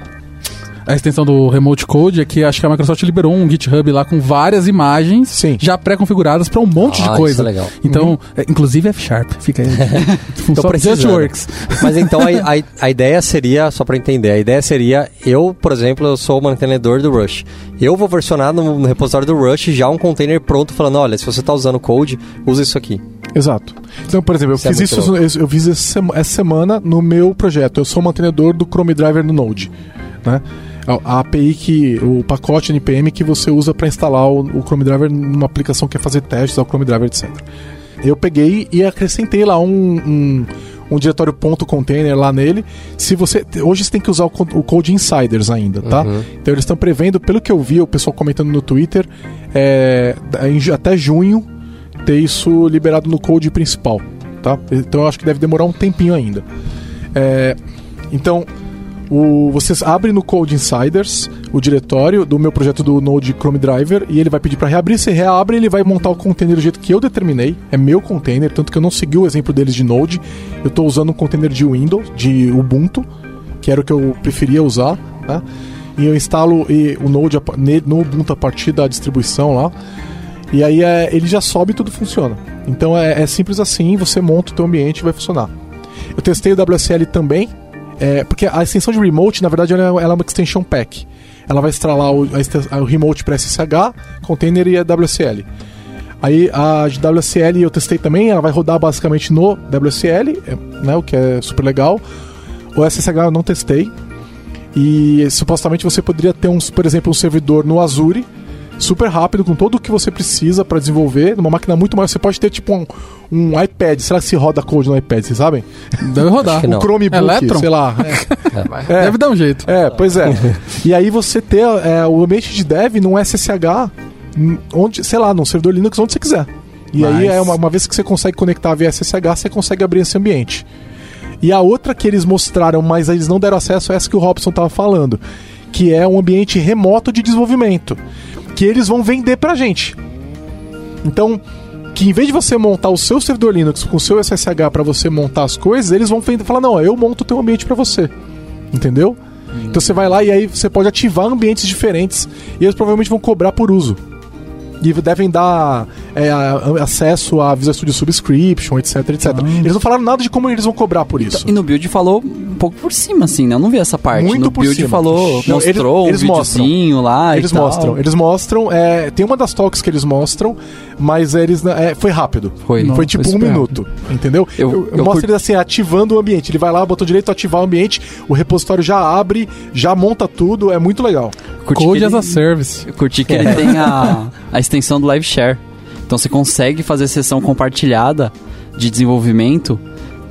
A extensão do Remote Code é que acho que a Microsoft liberou um GitHub lá com várias imagens Sim. já pré-configuradas para um monte Ah, de isso coisa. é legal. Então, é, inclusive F-Sharp, fica aí. Funciona precisando. Just Works. Mas então a, a, a ideia seria, só pra entender, a ideia seria, eu, por exemplo, eu sou o mantenedor do Rush. Eu vou versionar no, no repositório do Rush já um container pronto falando, olha, se você tá usando code, usa isso aqui. Exato. Então, por exemplo, eu Isso é fiz muito isso, eu, eu fiz essa sema- essa semana no meu projeto. Eu sou mantenedor do Chrome Driver no Node. né? A, API que o pacote NPM que você usa para instalar o, o Chrome Driver numa aplicação que quer fazer testes ao Chrome Driver, etc. Eu peguei e acrescentei lá um, um, um diretório ponto container lá nele. Se você hoje você tem que usar o, o Code Insiders ainda, tá? Então eles estão prevendo, pelo que eu vi, o pessoal comentando no Twitter, é, até junho ter isso liberado no code principal, tá? Então eu acho que deve demorar um tempinho ainda. É, então, o, vocês abrem no Code Insiders o diretório do meu projeto do Node Chrome Driver e ele vai pedir para reabrir. Você reabre, ele vai montar o container do jeito que eu determinei. É meu container, tanto que eu não segui o exemplo deles de Node. Eu estou usando um container de Windows, de Ubuntu, que era o que eu preferia usar. Né? E eu instalo e, o Node no Ubuntu a partir da distribuição lá. E aí é, ele já sobe e tudo funciona. Então é, é simples assim, você monta o teu ambiente e vai funcionar. Eu testei o WSL também, é, porque a extensão de remote, na verdade, ela é, é uma extension pack. Ela vai estralar o, o remote para SSH, container e WSL. Aí a de WSL eu testei também, ela vai rodar basicamente no WSL, é, né, o que é super legal. O SSH eu não testei. E supostamente você poderia ter, um, por exemplo, um servidor no Azure, super rápido, com tudo o que você precisa para desenvolver, numa máquina muito maior. Você pode ter tipo um, um iPad. Será que se roda code no iPad, vocês sabem? Deve rodar. Um Chromebook, Electron? sei lá. É. É. Deve dar um jeito. É, pois é. e aí você ter é, o ambiente de dev num SSH, onde, sei lá, num servidor Linux, onde você quiser. E aí, é uma, uma vez que você consegue conectar via SSH, você consegue abrir esse ambiente. E a outra que eles mostraram, mas eles não deram acesso, é essa que o Robson estava falando, que é um ambiente remoto de desenvolvimento, que eles vão vender pra gente. Então, que em vez de você montar o seu servidor Linux com o seu SSH para você montar as coisas, eles vão falar: "Não, eu monto o teu ambiente para você". Entendeu? Então você vai lá e aí você pode ativar ambientes diferentes e eles provavelmente vão cobrar por uso. E devem dar é, acesso a Visual Studio Subscription, etc, etc. Eles não falaram nada de como eles vão cobrar por isso. E no build falou um pouco por cima, assim, né? Eu não vi essa parte. Muito no por build cima. falou, Não, mostrou eles- eles um mostram. lá Eles mostram, eles mostram. é, tem uma das talks que eles mostram, mas eles é, foi rápido. Foi. Foi Não, tipo foi um super minuto, entendeu? Eu- Eu, eu mostro curti- ele assim, ativando o ambiente. Ele vai lá, botou direito ativar o ambiente, o repositório já abre, já monta tudo, é muito legal. Curti Code que as ele- a service. Eu curti que ele tem a, a extensão do Live Share. Então você consegue fazer sessão compartilhada de desenvolvimento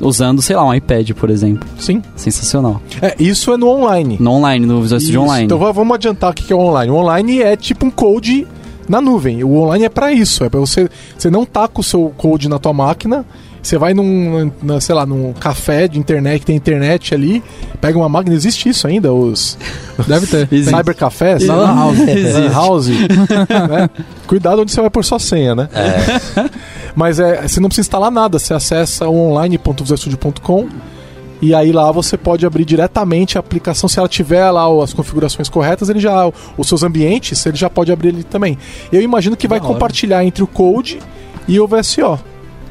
usando, sei lá, um iPad, por exemplo. Sim. Sensacional. É, isso é no online. No online, no Visual Studio Isso. Online. Então va- vamos adiantar o que que é o online. O online é tipo um code na nuvem. O online é pra isso, é para você, você não tá com o seu code na tua máquina. Você vai num, na- sei lá, num café de internet que tem internet ali, pega uma máquina, existe isso ainda, os Deve ter. Cybercafés, lan house, lan house, né? Cuidado onde você vai pôr sua senha, né? Mas é, você não precisa instalar nada, você acessa o online.visualstudio.com e aí lá você pode abrir diretamente a aplicação. Se ela tiver lá as configurações corretas, ele já. Os seus ambientes, ele já pode abrir ali também. Eu imagino que vai compartilhar entre o Code e o VSO.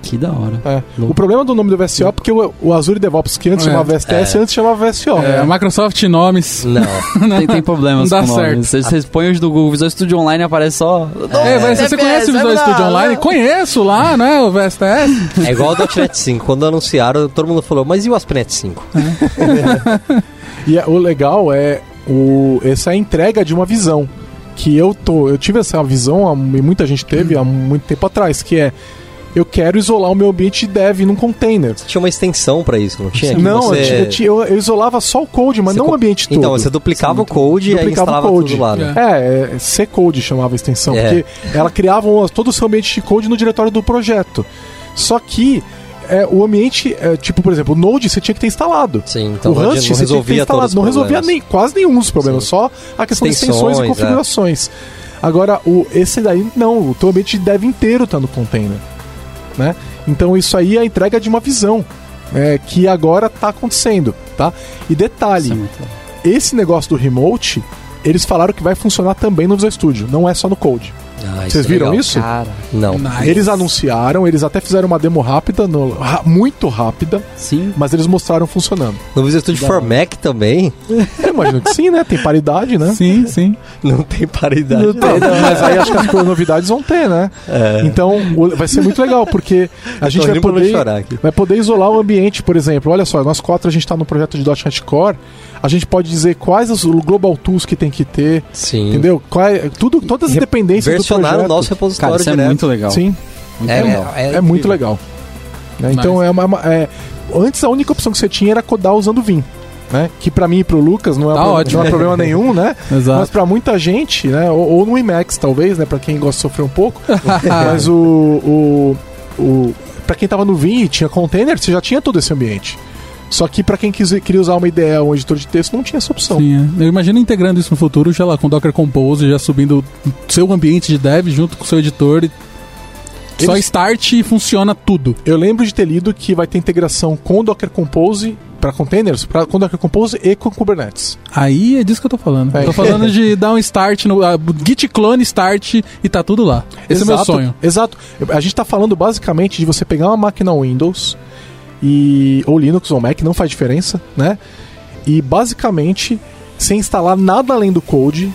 Que da hora. É. O problema do nome do VSO é porque o, o Azure DevOps, que antes É. chamava VSTS, antes chamava VSO. É, a Microsoft nomes. Não. Tem, tem problemas Não dá com certo. Vocês, vocês põem os do Google Visual Studio Online aparece só... É, mas você conhece o Visual Studio Online? Conheço lá, né? O VSTS. É igual o .NET 5. Quando anunciaram, todo mundo falou, mas e o ASP.NET 5? E é- o legal é o, essa é a entrega de uma visão. Que eu tô. Eu tive essa visão, e muita gente teve há muito tempo atrás, que é eu quero isolar o meu ambiente de dev num container. Tinha uma extensão pra isso, não tinha? Não, você- eu, tinha- eu tinha- eu- eu isolava só o code, mas Você não co- o ambiente todo. Então, você duplicava o code e aí Duplicava o instalava code. tudo lá, né? É, é C-Code chamava a extensão, É. porque ela criava um- todo o seu ambiente de code no diretório do projeto. Só que é, o ambiente, é, tipo, por exemplo, o Node você tinha que ter instalado. Sim, então o Rust não você tinha que ter resolvia instalado, não resolvia nem, quase nenhum dos problemas, Sim. só a questão de extensões e Extensões, é. configurações. Agora, o, esse daí, não, o teu ambiente de dev inteiro tá no container. Né? Então isso aí é a entrega de uma visão. é, que agora tá acontecendo, tá? E detalhe, é esse negócio do remote, eles falaram que vai funcionar também no Visual Studio, não é só no Code. Ah, Vocês é viram legal. isso? Cara, Não. Nice. Eles anunciaram, eles até fizeram uma demo rápida, no- muito rápida, sim. mas eles mostraram funcionando. No Visual Studio for Mac também Eu imagino que sim, né? Tem paridade, né? Sim, sim. não tem paridade. Não tem, né? mas aí acho que as novidades vão ter, né? É. Então vai ser muito legal, porque a gente vai não poder, vai poder isolar o ambiente, por exemplo. Olha só, nós quatro a gente está no projeto de .NET Core, a gente pode dizer quais os Global Tools que tem que ter, Sim. entendeu? Qual é- tudo, todas as Re- dependências do Projeto. o nosso repositório Cara, isso é direto. muito legal. Sim, Muito É, legal. é, é, muito legal. Né? Então é uma, é- antes a única opção que você tinha era codar usando Vim. Né? Que pra mim e pro Lucas não é, Tá pro- ótimo. não é problema nenhum, né? Mas pra muita gente, né? Ou, ou no Emacs, talvez, né? Pra quem gosta de sofrer um pouco. mas o. o, o para quem tava no Vim e tinha container, você já tinha todo esse ambiente. Só que pra quem queria usar uma IDE ou um editor de texto, não tinha essa opção. Sim, é. Eu imagino integrando isso no futuro, já lá, com Docker Compose, já subindo seu ambiente de dev junto com o seu editor. E Só Eles- start e funciona tudo. Eu lembro de ter lido que vai ter integração com o Docker Compose para containers, pra, com Docker Compose e com Kubernetes. Aí é disso que eu tô falando. É. Eu tô falando de dar um start no ah, git clone start e tá tudo lá. Esse é o meu Exato, sonho. Exato. A gente tá falando basicamente de você pegar uma máquina Windows e ou Linux ou Mac, não faz diferença, né? E basicamente sem instalar nada além do code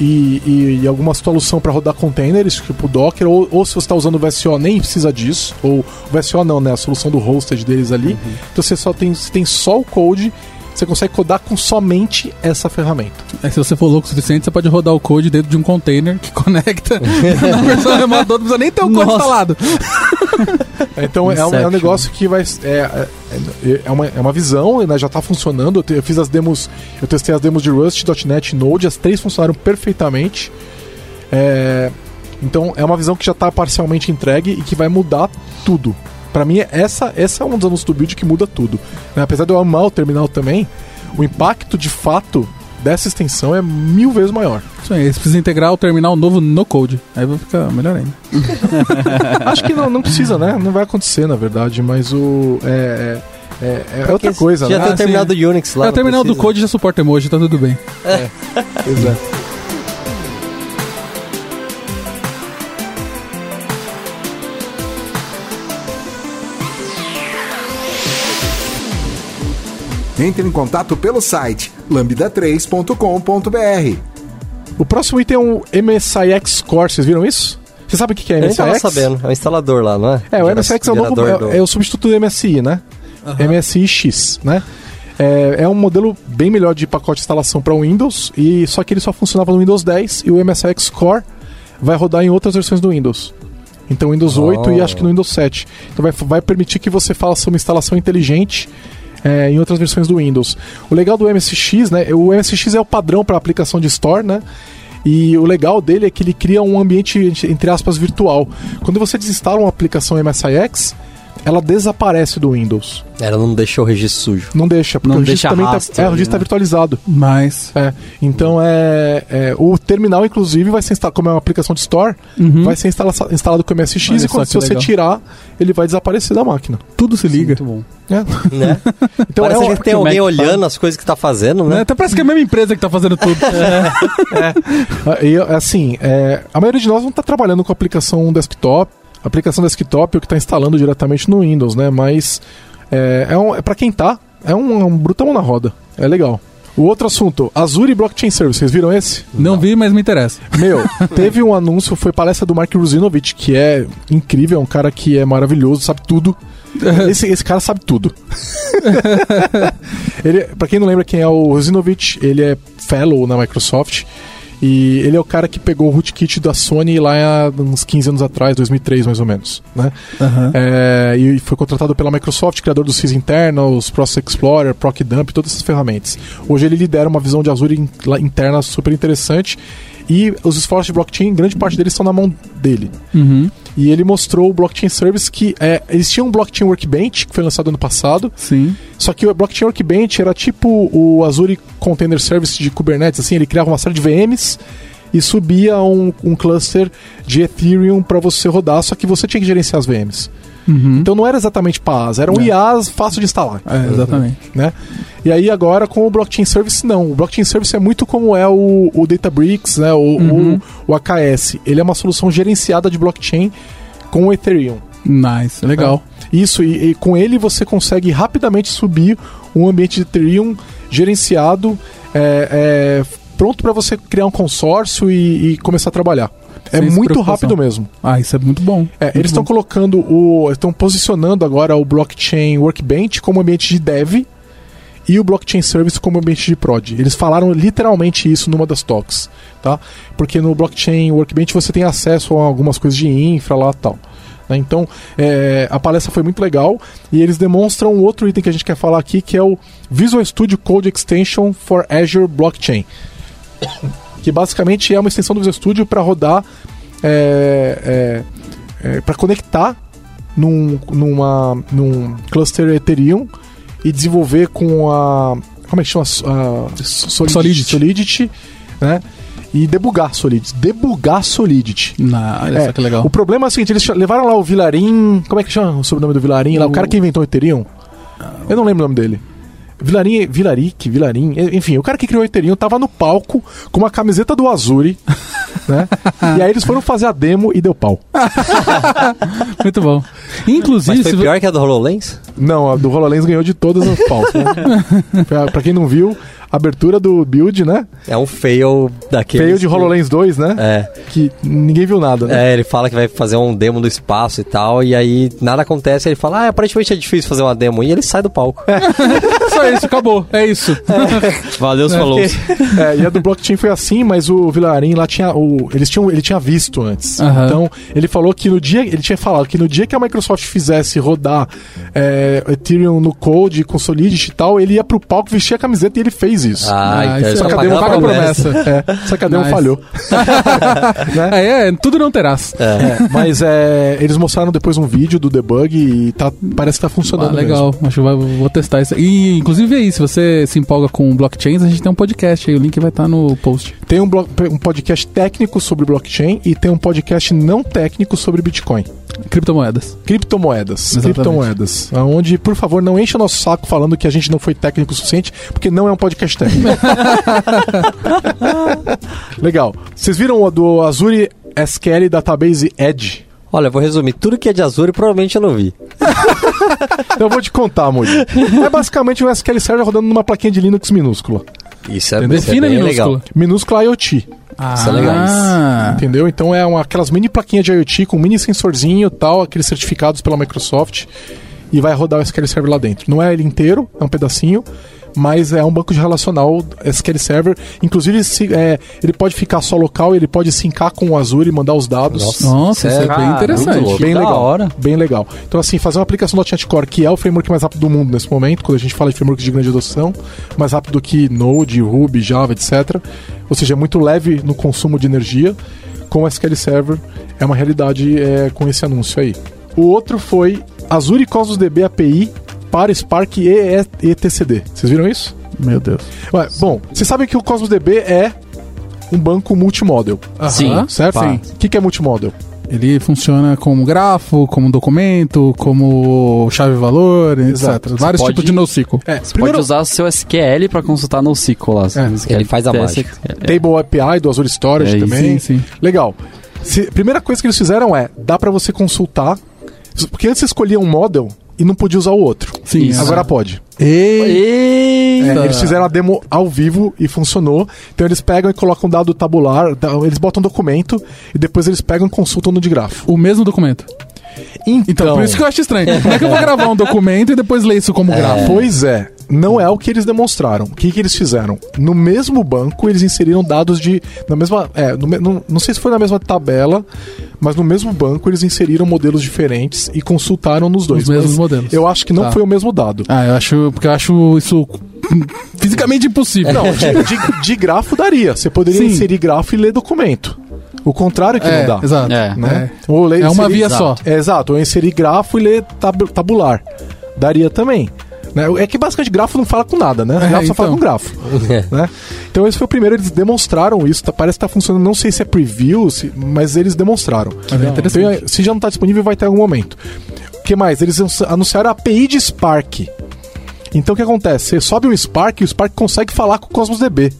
e, e- e alguma solução para rodar containers, tipo Docker, ou, ou se você está usando o VSO nem precisa disso, ou o VSO não, né? A solução do hosted deles ali. Então você só tem, você tem só o code, você consegue codar com somente essa ferramenta. É, se você for louco o suficiente, você pode rodar o code dentro de um container que conecta na versão remota, não precisa nem ter o code instalado. Então é um, é um negócio que vai. É, é, é, uma, é uma visão, né, já está funcionando. Eu, te- eu fiz as demos, eu testei as demos de Rust, .NET e Node, as três funcionaram perfeitamente. É, então é uma visão que já está parcialmente entregue e que vai mudar tudo. Pra mim, essa, essa é um dos anúncios do build que muda tudo. né? Apesar de eu amar o terminal também, o impacto de fato dessa extensão é mil vezes maior. Isso aí, você precisa integrar o terminal novo no code. Aí vai ficar melhor ainda. Acho que não, não precisa, né? Não vai acontecer, na verdade, mas o. É, é, é- é outra coisa, Já né? tem o Ah, terminal sim. do Unix lá. É, o terminal do precisa. code já suporta emoji, tá tudo bem. É. Entre em contato pelo site lambda3.com.br. O próximo item é um MSIX Core, vocês viram isso? Você sabe o que é Eu nem MSIX? tava sabendo. É um instalador lá, não é? É, o MSIX é o, novo, gerador do- é, é o substituto do MSI, né? MSI X, né? É, é um modelo bem melhor de pacote de instalação para Windows, e só que ele só funcionava no Windows 10 e o MSIX Core vai rodar em outras versões do Windows. Então Windows 8 e Oh. acho que no Windows 7. Então vai, vai permitir que você faça uma instalação inteligente é, em outras versões do Windows. O legal do MSX, né? O MSX é o padrão para aplicação de Store, né? E o legal dele é que ele cria um ambiente, entre aspas, virtual. Quando você desinstala uma aplicação MSIX, ela desaparece do Windows. Ela não deixou o registro sujo. Não deixa, porque Não o registro deixa também rastro tá, é, o ali, registro tá né? virtualizado. Mas. É, então é, é, o terminal inclusive vai ser instalado como é uma aplicação de store, Uhum. vai ser instala- instalado com o MSX Olha e quando se que você legal. tirar, ele vai desaparecer da máquina. Tudo se liga. Muito bom. né? Né? Então Parece é que tem o alguém Mac olhando as coisas que tá fazendo, Né? né? Até parece que é a mesma empresa que tá fazendo tudo. Ah, E, assim, é, a maioria de nós não está trabalhando com aplicação desktop. A aplicação desktop é o que está instalando diretamente no Windows, né? Mas é, é, um, é para quem tá, é um, é um brutão na roda. É legal. O outro assunto, Azure Blockchain Service, vocês viram esse? Não vi, mas me interessa. Meu, teve um anúncio, foi palestra do Mark Rusinovich, que é incrível, é um cara que é maravilhoso, sabe tudo. Esse, esse cara sabe tudo. ele, pra quem não lembra quem é o Rusinovich, ele é fellow na Microsoft. E ele é o cara que pegou o rootkit da Sony lá há uns 15 anos atrás, 2003 mais ou menos, né? Aham. É, e foi contratado pela Microsoft, criador do Sys Internals, Process Explorer, Proc Dump, todas essas ferramentas. Hoje ele lidera uma visão de Azure interna super interessante e os esforços de blockchain, grande parte deles estão na mão dele. Uhum. E ele mostrou o Blockchain Service que é, eles tinham um Blockchain Workbench que foi lançado ano passado, Sim. só que o Blockchain Workbench era tipo o Azure Container Service de Kubernetes, assim, ele criava uma série de VMs e subia um, um cluster de Ethereum para você rodar, só que você tinha que gerenciar as VMs. Uhum. Então não era exatamente PaaS, eram É. IaaS fácil de instalar É, exatamente. né? E aí agora com o Blockchain Service não. O Blockchain Service é muito como é o, o Databricks, né? O, Uhum. o, o AKS. Ele é uma solução gerenciada de blockchain com o Ethereum. Nice, legal. Isso, e, e com ele você consegue rapidamente subir um ambiente de Ethereum gerenciado, é, é, pronto para você criar um consórcio e, e começar a trabalhar. É muito rápido mesmo. Ah, isso é muito bom. É, Muito eles estão colocando o. estão posicionando agora o blockchain workbench como ambiente de dev e o blockchain service como ambiente de prod. Eles falaram literalmente isso numa das talks, tá? Porque no blockchain workbench você tem acesso a algumas coisas de infra lá e tal. né? Então, é, a palestra foi muito legal e eles demonstram um outro item que a gente quer falar aqui, que é o Visual Studio Code Extension for Azure Blockchain. Que basicamente é uma extensão do Visual Studio para rodar, é, para conectar num, numa, num cluster Ethereum e desenvolver com a. Como é que chama? A Solidity. Solidity. Solidity, né? E debugar Solidity. Debugar Solidity. Na, olha É, só que legal. O problema é o seguinte, eles levaram lá o Vilarim. Como é que chama o sobrenome do Vilarim? Lá, o cara que inventou o Ethereum. Eu não lembro o nome dele. Vilarim, Vilaric, Vilarim, enfim, o cara que criou o Ethereum tava no palco com uma camiseta do Azuri, né? e aí eles foram fazer a demo e deu pau. Muito bom. Inclusive, Mas foi pior que a do HoloLens? Não, a do HoloLens ganhou de todas as paus. Né? pra, pra quem não viu, abertura do build, né? É um fail daquele. Feio de HoloLens 2, né? É, Que ninguém viu nada, né? é, ele fala que vai fazer um demo do espaço e tal, e aí nada acontece, ele fala, ah, aparentemente é difícil fazer uma demo, e ele sai do palco. só isso, acabou. É isso. Valeu, falou. É, e a do blockchain foi assim, mas o Vilarim lá tinha. O, eles tinham, ele tinha visto antes. Aham. Então, ele falou que no dia. Ele tinha falado que no dia que a Microsoft fizesse rodar é, Ethereum no Code com Solidity e tal, ele ia pro palco vestir a camiseta e ele fez isso. Ah, Ah, então isso é tá só que a pagando demo a paga promessa. promessa. É, só que a demo Nice. falhou. né? É, é, tudo não terás. É, mas é, eles mostraram depois um vídeo do debug e tá, parece que tá Ah, funcionando. legal, acho que vai- vou testar isso. E, inclusive, aí, se você se empolga com blockchains, a gente tem um podcast aí, o link vai estar no post. Mesmo. Tem um, um podcast técnico sobre blockchain e tem um podcast não técnico sobre Bitcoin. Criptomoedas. Criptomoedas. Exatamente. Criptomoedas. Onde, por favor, não encha o nosso saco falando que a gente não foi técnico o suficiente, porque não é um podcast técnico. Legal. Vocês viram o do Azure SQL Database Edge? Olha, eu vou resumir, tudo que é de Azure provavelmente eu não vi. Então eu vou te contar, Moody. É basicamente um SQL Server rodando numa plaquinha de Linux minúscula. Isso é, Entendeu? isso é minúsculo. legal. Minúscula IoT. Isso é legal. Ah, Entendeu? Então é uma, aquelas mini plaquinhas de IoT com mini sensorzinho e tal, aqueles certificados pela Microsoft. E vai rodar o SQL Server lá dentro. Não é ele inteiro, é um pedacinho. Mas é um banco de relacional SQL Server. Inclusive, se, é, ele pode ficar só local, ele pode sincar com o Azure e mandar os dados. Nossa. Nossa, isso é bem interessante. Bem da legal. hora. Bem legal. Então, assim, fazer uma aplicação .NET Core, que é o framework mais rápido do mundo nesse momento, quando a gente fala de frameworks de grande adoção, mais rápido que Node, Ruby, Java, etc. Ou seja, é muito leve no consumo de energia. Com o SQL Server é uma realidade é, com esse anúncio aí. O outro foi Azure Cosmos DB API para Spark e etcd. Vocês viram isso? Meu Deus. Ué, bom, vocês sabem que o Cosmos DB é um banco multimodel, Sim. Aham, certo? Sim. O que, que é multimodel? Ele funciona como grafo, como documento, como chave-valor, Exato. etc. Vários pode- tipos de NoSQL. É, Você pode usar o seu SQL pra consultar no SQL lá. É, ele faz a mágica. SQL. Table API do Azure Storage É também. Sim, sim. Legal. Se- primeira coisa que eles fizeram é, dá pra você consultar, porque antes você escolhia um model e não podia usar o outro. Sim, Isso. Agora pode. Ei! É, Eita. eles fizeram a demo ao vivo e funcionou. Então eles pegam e colocam dado tabular, eles botam um documento e depois eles pegam e consultam no de grafo. O mesmo documento. Então, por isso que eu acho estranho. Como é que eu vou gravar um documento e depois ler isso como grafo? Pois é, não é o que eles demonstraram. O que, que eles fizeram? No mesmo banco, eles inseriram dados de. Na mesma. É, no me- não, sei se foi na mesma tabela, mas no mesmo banco eles inseriram modelos diferentes e consultaram nos dois. Os mesmos Mas modelos. Eu acho que não Tá. foi o mesmo dado. Ah, eu acho. Porque eu acho isso fisicamente impossível. Não, de, de- de grafo daria. Você poderia Sim. inserir grafo e ler documento. O contrário que é, não dá. exato. É. né? Ou ler- É uma inserir- via Exato. só. É, exato, ou inserir grafo e ler tab- tabular. Daria também. Né? É que basicamente grafo não fala com nada, né? É, grafo só fala então. com grafo. né? Então esse foi o primeiro, eles demonstraram isso, tá- parece que tá funcionando, não sei se é preview, se- mas eles demonstraram. É. Então, se já não tá disponível, vai ter algum momento. que mais? Eles anunciaram a API de Spark. Então o que acontece? Você sobe um Spark e o Spark consegue falar com o Cosmos DB.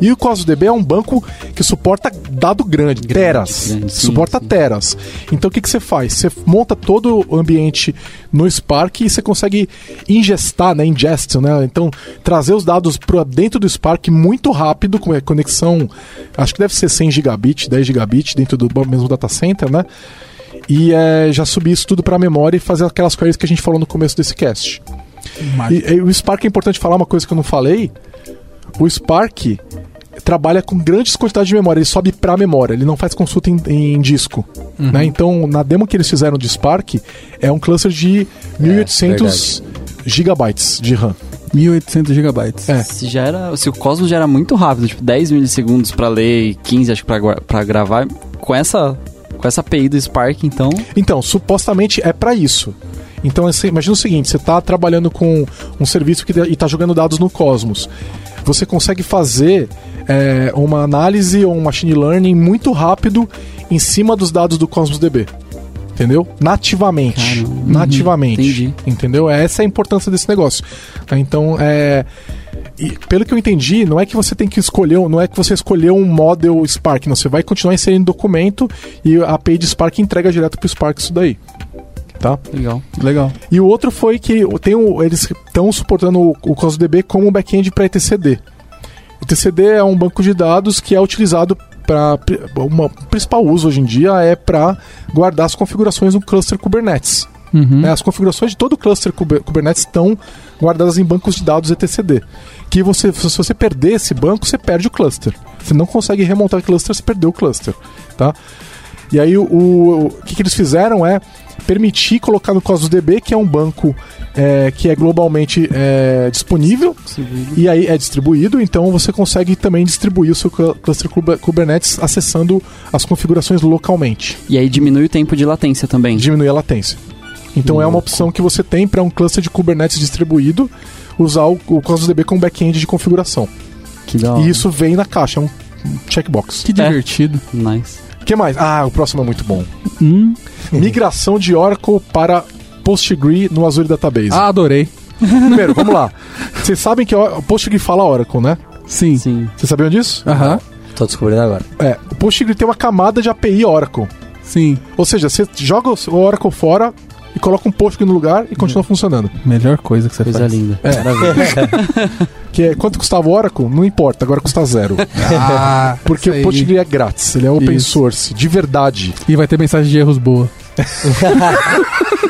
E o Cosmos DB é um banco que suporta dado grande, teras. grande, sim, suporta sim. teras. Então o que, que você faz? Você monta todo o ambiente no Spark e você consegue ingestar, né? Ingest, né? Então trazer os dados para dentro do Spark muito rápido, com a conexão, acho que deve ser 100 gigabit, 10 gigabit dentro do mesmo data center, né? E é, já subir isso tudo para a memória e fazer aquelas coisas que a gente falou no começo desse cast. E, e o Spark é importante falar uma coisa que eu não falei. O Spark trabalha com grandes quantidades de memória, ele sobe para a memória, ele não faz consulta em, em disco. Né? Então, na demo que eles fizeram de Spark, é um cluster de 1800 gigabytes de RAM. 1800 gigabytes. É. Se, já era, se o Cosmos já era muito rápido, tipo 10 milissegundos pra ler e 15 acho pra gravar, com essa, com essa API do Spark, então. Então, supostamente é para isso. Então, assim, imagina o seguinte: você está trabalhando com um serviço que está jogando dados no Cosmos. Você consegue fazer é, uma análise ou um machine learning muito rápido em cima dos dados do Cosmos DB. Entendeu? Nativamente. Caramba. Nativamente. entendi. Entendeu? Essa é a importância desse negócio. Tá? Então, é. E pelo que eu entendi, não é que você tem que escolher, não é que você escolheu um model Spark, não, você vai continuar inserindo documento e a API de Spark entrega direto pro Spark isso daí. Tá? Legal. Legal. E o outro foi que tem eles estão suportando o, o Cosmos DB como um back-end para etcd. etcd é um banco de dados que é utilizado para o principal uso hoje em dia é para guardar as configurações no cluster Kubernetes. Uhum. né? As configurações de todo o cluster Kube- Kubernetes estão guardadas em bancos de dados etcd. Que você, se você perder esse banco, você perde o cluster. Você não consegue remontar o cluster, você perdeu o cluster, tá? E aí o, o, o que, que eles fizeram é permitir colocar no Cosmos DB, que é um banco é, que é globalmente é, disponível e aí é distribuído, então você consegue também distribuir o seu cl- cluster Kube- Kubernetes acessando as configurações localmente E aí diminui o tempo de latência também. diminuir a latência. Então é uma opção que você tem para um cluster de Kubernetes distribuído usar o, o Cosmos DB como back-end de configuração. Que da. E isso vem na caixa, é um um checkbox. Que divertido. Nice. O que mais? Ah, o próximo é muito bom. Hum. Migração de Oracle para PostgreSQL no Azure Database. Ah, adorei. Primeiro, vamos lá. Vocês sabem que o PostgreSQL fala Oracle, né? Sim. Sim. Vocês sabiam disso? Aham. Tô descobrindo agora. É, o PostgreSQL tem uma camada de API Oracle. Sim. Ou seja, você joga o Oracle fora e coloca um PostgreSQL no lugar e continua funcionando. Melhor coisa que você Coisa faz. linda. É. Que é, quanto custava o Oracle? Não importa, agora custa zero. Ah, Porque o. PostgreSQL é grátis, ele é open Isso. source, de verdade. E vai ter mensagem de erros boa.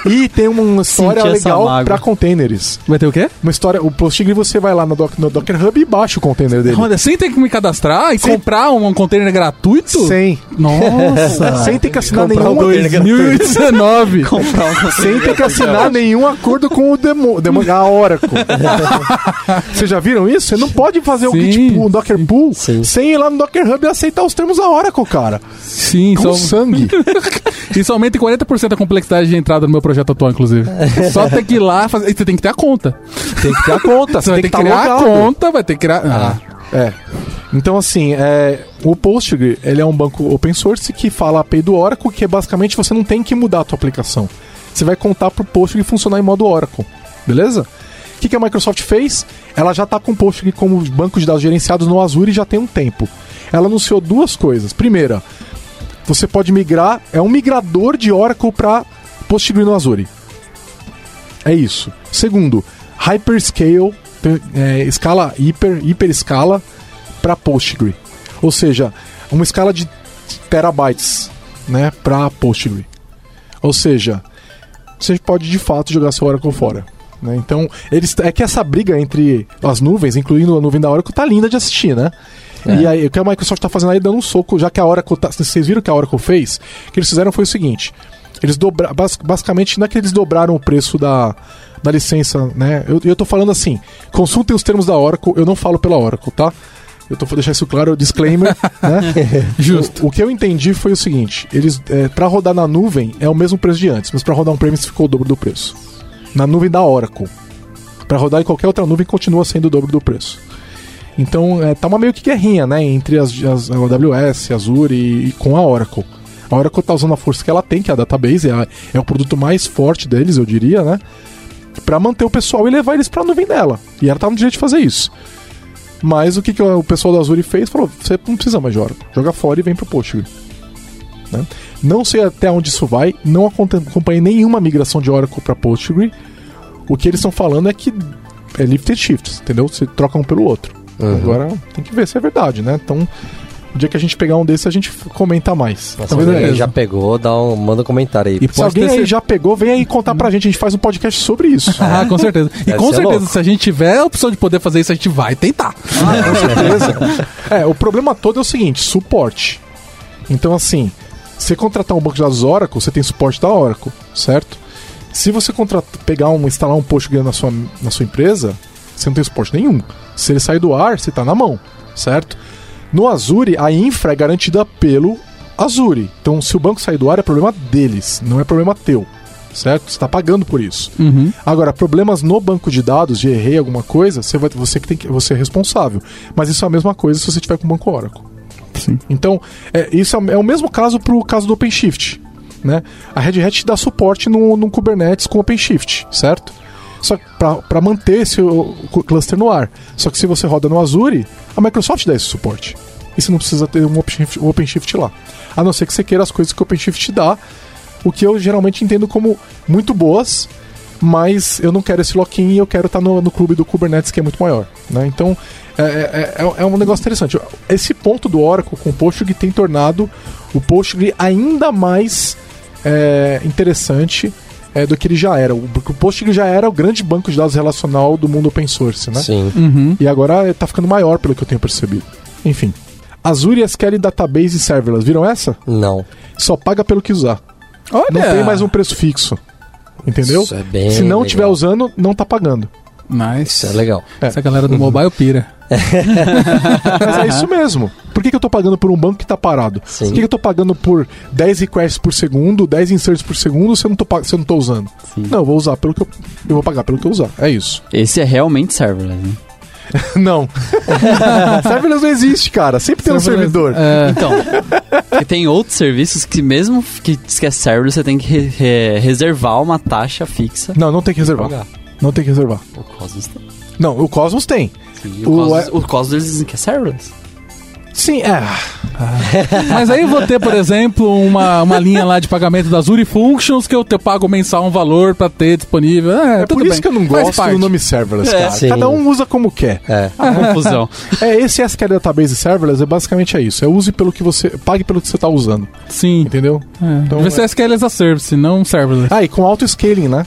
E tem uma história Senti legal para containers. Vai ter o quê? Uma história, o PostgreSQL você vai lá no, Doc- no Docker Hub e baixa o container dele. Olha, sem ter que me cadastrar e Sem- comprar um, um container gratuito? Sem. Nossa. Sem ter que assinar Comprar nenhum. um container 2019. Sem ter que assinar nenhum acordo com o demo, demo, a Oracle. Vocês já viram isso? Você não pode fazer o Sim. tipo um Docker Pool Sim. sem ir lá no Docker Hub e aceitar os termos da Oracle, cara. Sim, Com só, sangue. isso aumenta em 40% a complexidade de entrada no meu projeto atual, inclusive. Só tem que ir lá fazer. E você tem que ter a conta. Tem que ter a conta. Você vai ter que tá criar a conta, vai ter que criar. Ah. É. Então, assim, é, o Postgre ele é um banco open source que fala a API do Oracle, que é basicamente você não tem que mudar a tua aplicação. Você vai contar pro Postgre funcionar em modo Oracle. Beleza? O que, que a Microsoft fez? Ela já está com o Postgre como banco de dados gerenciados no Azure já tem um tempo. Ela anunciou duas coisas. Primeira, você pode migrar, é um migrador de Oracle para Postgre no Azure. É isso. Segundo, hyperscale, é, escala hiper, hiper escala para Postgre. Ou seja, uma escala de terabytes, né, para Postgre. Ou seja, você pode de fato jogar seu Oracle fora. Né? Então, eles, é que essa briga entre as nuvens, incluindo a nuvem da Oracle, tá linda de assistir, né? E aí, o que a Microsoft tá fazendo aí dando um soco, já que a Oracle tá, Vocês viram o que a Oracle fez? O que eles fizeram foi o seguinte: eles dobraram. Basicamente, não é que eles dobraram o preço da, da licença, né? Eu, eu tô falando assim: consultem os termos da Oracle, eu não falo pela Oracle, tá? Eu tô vou deixar isso claro, disclaimer, né? Justo. O, o que eu entendi foi o seguinte: eles, é, para rodar na nuvem é o mesmo preço de antes, mas para rodar um premise ficou o dobro do preço. Na nuvem da Oracle. Para rodar em qualquer outra nuvem continua sendo o dobro do preço. Então, é, tá uma meio que guerrinha, né, entre as, as a AWS, Azure e, e com a Oracle. A Oracle tá usando a força que ela tem, que é a database, é, a- é o produto mais forte deles, eu diria, né? Pra manter o pessoal e levar eles pra nuvem dela. E ela tá no direito de fazer isso. Mas o que, que o pessoal da Azure fez? Falou: você não precisa mais de Oracle. Joga fora e vem pro Postgre. Né? Não sei até onde isso vai, não acompanhei nenhuma migração de Oracle para Postgre. O que eles estão falando é que é lift and shift, entendeu? Você troca um pelo outro. Agora tem que ver se é verdade, né? Então, no dia que a gente pegar um desses, a gente comenta mais. Nossa, Talvez alguém é- já pegou, dá um, manda um comentário aí. E Se alguém aí já pegou, vem aí contar pra gente, a gente faz um podcast sobre isso. Ah, com certeza. E Deve com certeza, louco. se a gente tiver a opção de poder fazer isso, a gente vai tentar. Com certeza. é, o problema todo é o seguinte: suporte. Então, assim, você contratar um banco de dados Oracle, você tem suporte da Oracle, certo? Se você contratar, pegar um, instalar um Postgre na sua, na sua empresa, você não tem suporte nenhum. Se ele sair do ar, você tá na mão, certo? No Azure, a infra é garantida pelo Azure. Então, se o banco sair do ar, é problema deles, não é problema teu, certo? Você está pagando por isso. Uhum. Agora, problemas no banco de dados, de errei alguma coisa, você, vai, você que tem que você é responsável. Mas isso é a mesma coisa se você tiver com o banco Oracle. Sim. Então, é, isso é, é o mesmo caso para o caso do OpenShift. Né? A Red Hat dá suporte no, no Kubernetes com OpenShift, certo? Só para manter esse o, o cluster no ar. Só que se você roda no Azure, a Microsoft dá esse suporte. E você não precisa ter um OpenShift, um OpenShift lá. A não ser que você queira as coisas que o OpenShift dá, o que eu geralmente entendo como muito boas, mas eu não quero esse lock-in e eu quero estar no, no clube do Kubernetes que é muito maior. Né? Então é, é- é- é um negócio interessante. Esse ponto do Oracle com o Postgre tem tornado o Postgre ainda mais é, interessante é, do que ele já era. O, o Postgre já era o grande banco de dados relacional do mundo open source, né? Sim. Uhum. E agora tá ficando maior, pelo que eu tenho percebido. Enfim. Azure SQL Database Serverless, viram essa? Não. Só paga pelo que usar. Olha. Não tem mais um preço fixo. Entendeu? Isso é bem Se não legal. estiver usando, não tá pagando. Nice. Isso é legal. Essa galera do mobile pira. Mas é isso mesmo. Por que, que eu tô pagando por um banco que tá parado? Sim. Por que, que eu tô pagando por 10 requests por segundo, 10 inserts por segundo se eu não tô, pa- se eu não tô usando? Sim. Não, eu vou usar pelo que eu. Eu vou pagar pelo que eu usar. É isso. Esse é realmente serverless, né? não. Serverless não existe, cara. Sempre tem um Serverless, servidor. É, Então, tem outros serviços que mesmo que que é serverless, você tem que re- re- reservar uma taxa fixa. Não, não tem que reservar. Pagar. Não tem que reservar. O Cosmos tem. Não, o Cosmos tem. O- o, Cosmos, o Cosmos eles dizem que é serverless. Sim, é. Mas aí eu vou ter, por exemplo, uma, uma linha lá de pagamento das Azure Functions que eu te pago mensal um valor pra ter disponível. É, É tudo por isso bem. que eu não gosto do nome serverless, É, cara. sim. Cada um usa como quer. É. A confusão. É, esse SQL Database Serverless é basicamente é isso. É use pelo que você. Pague pelo que você tá usando. Sim. Entendeu? É. Então, Devia ser SQL as a service, não serverless. Ah, e com auto-scaling, né?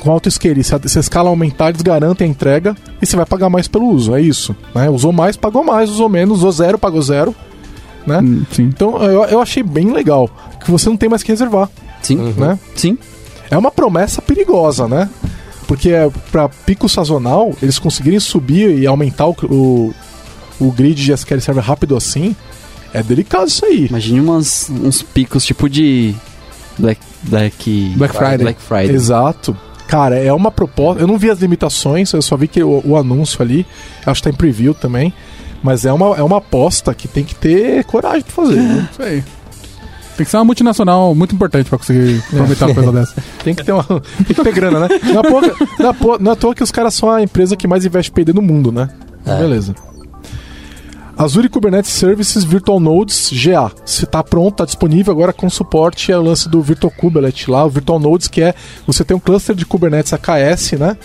Com auto-scaling. Se a, se a escala aumentar, eles garantem a entrega e você vai pagar mais pelo uso. É isso. Né? Usou mais, pagou mais. Usou menos, usou zero, pagou zero. Né? Hum, Sim. Então eu, eu achei bem legal. Que você não tem mais que reservar. Sim, Né? sim. É uma promessa perigosa, né? Porque é, para pico sazonal, eles conseguirem subir e aumentar o, o, o grid de SQL Server rápido assim, é delicado isso aí. Imagine umas, uns picos tipo de Black, Black, Black Friday. Black Friday. Exato. Cara, é uma proposta. Eu não vi as limitações, eu só vi que o, o anúncio ali, acho que tá em preview também. Mas é uma, é uma aposta que tem que ter coragem pra fazer. viu? Isso aí. Tem que ser uma multinacional muito importante pra conseguir aproveitar uma coisa dessa. Tem que ter uma. Tem que ter grana, né? Não é, à toa, não, é à toa- não é à toa que os caras são a empresa que mais investe PD no mundo, né? É. Beleza. Azure Kubernetes Services Virtual Nodes GA. Se tá pronto, tá disponível agora com suporte é o lance do Virtual Kubernetes lá, o Virtual Nodes, que é você tem um cluster de Kubernetes AKS, né?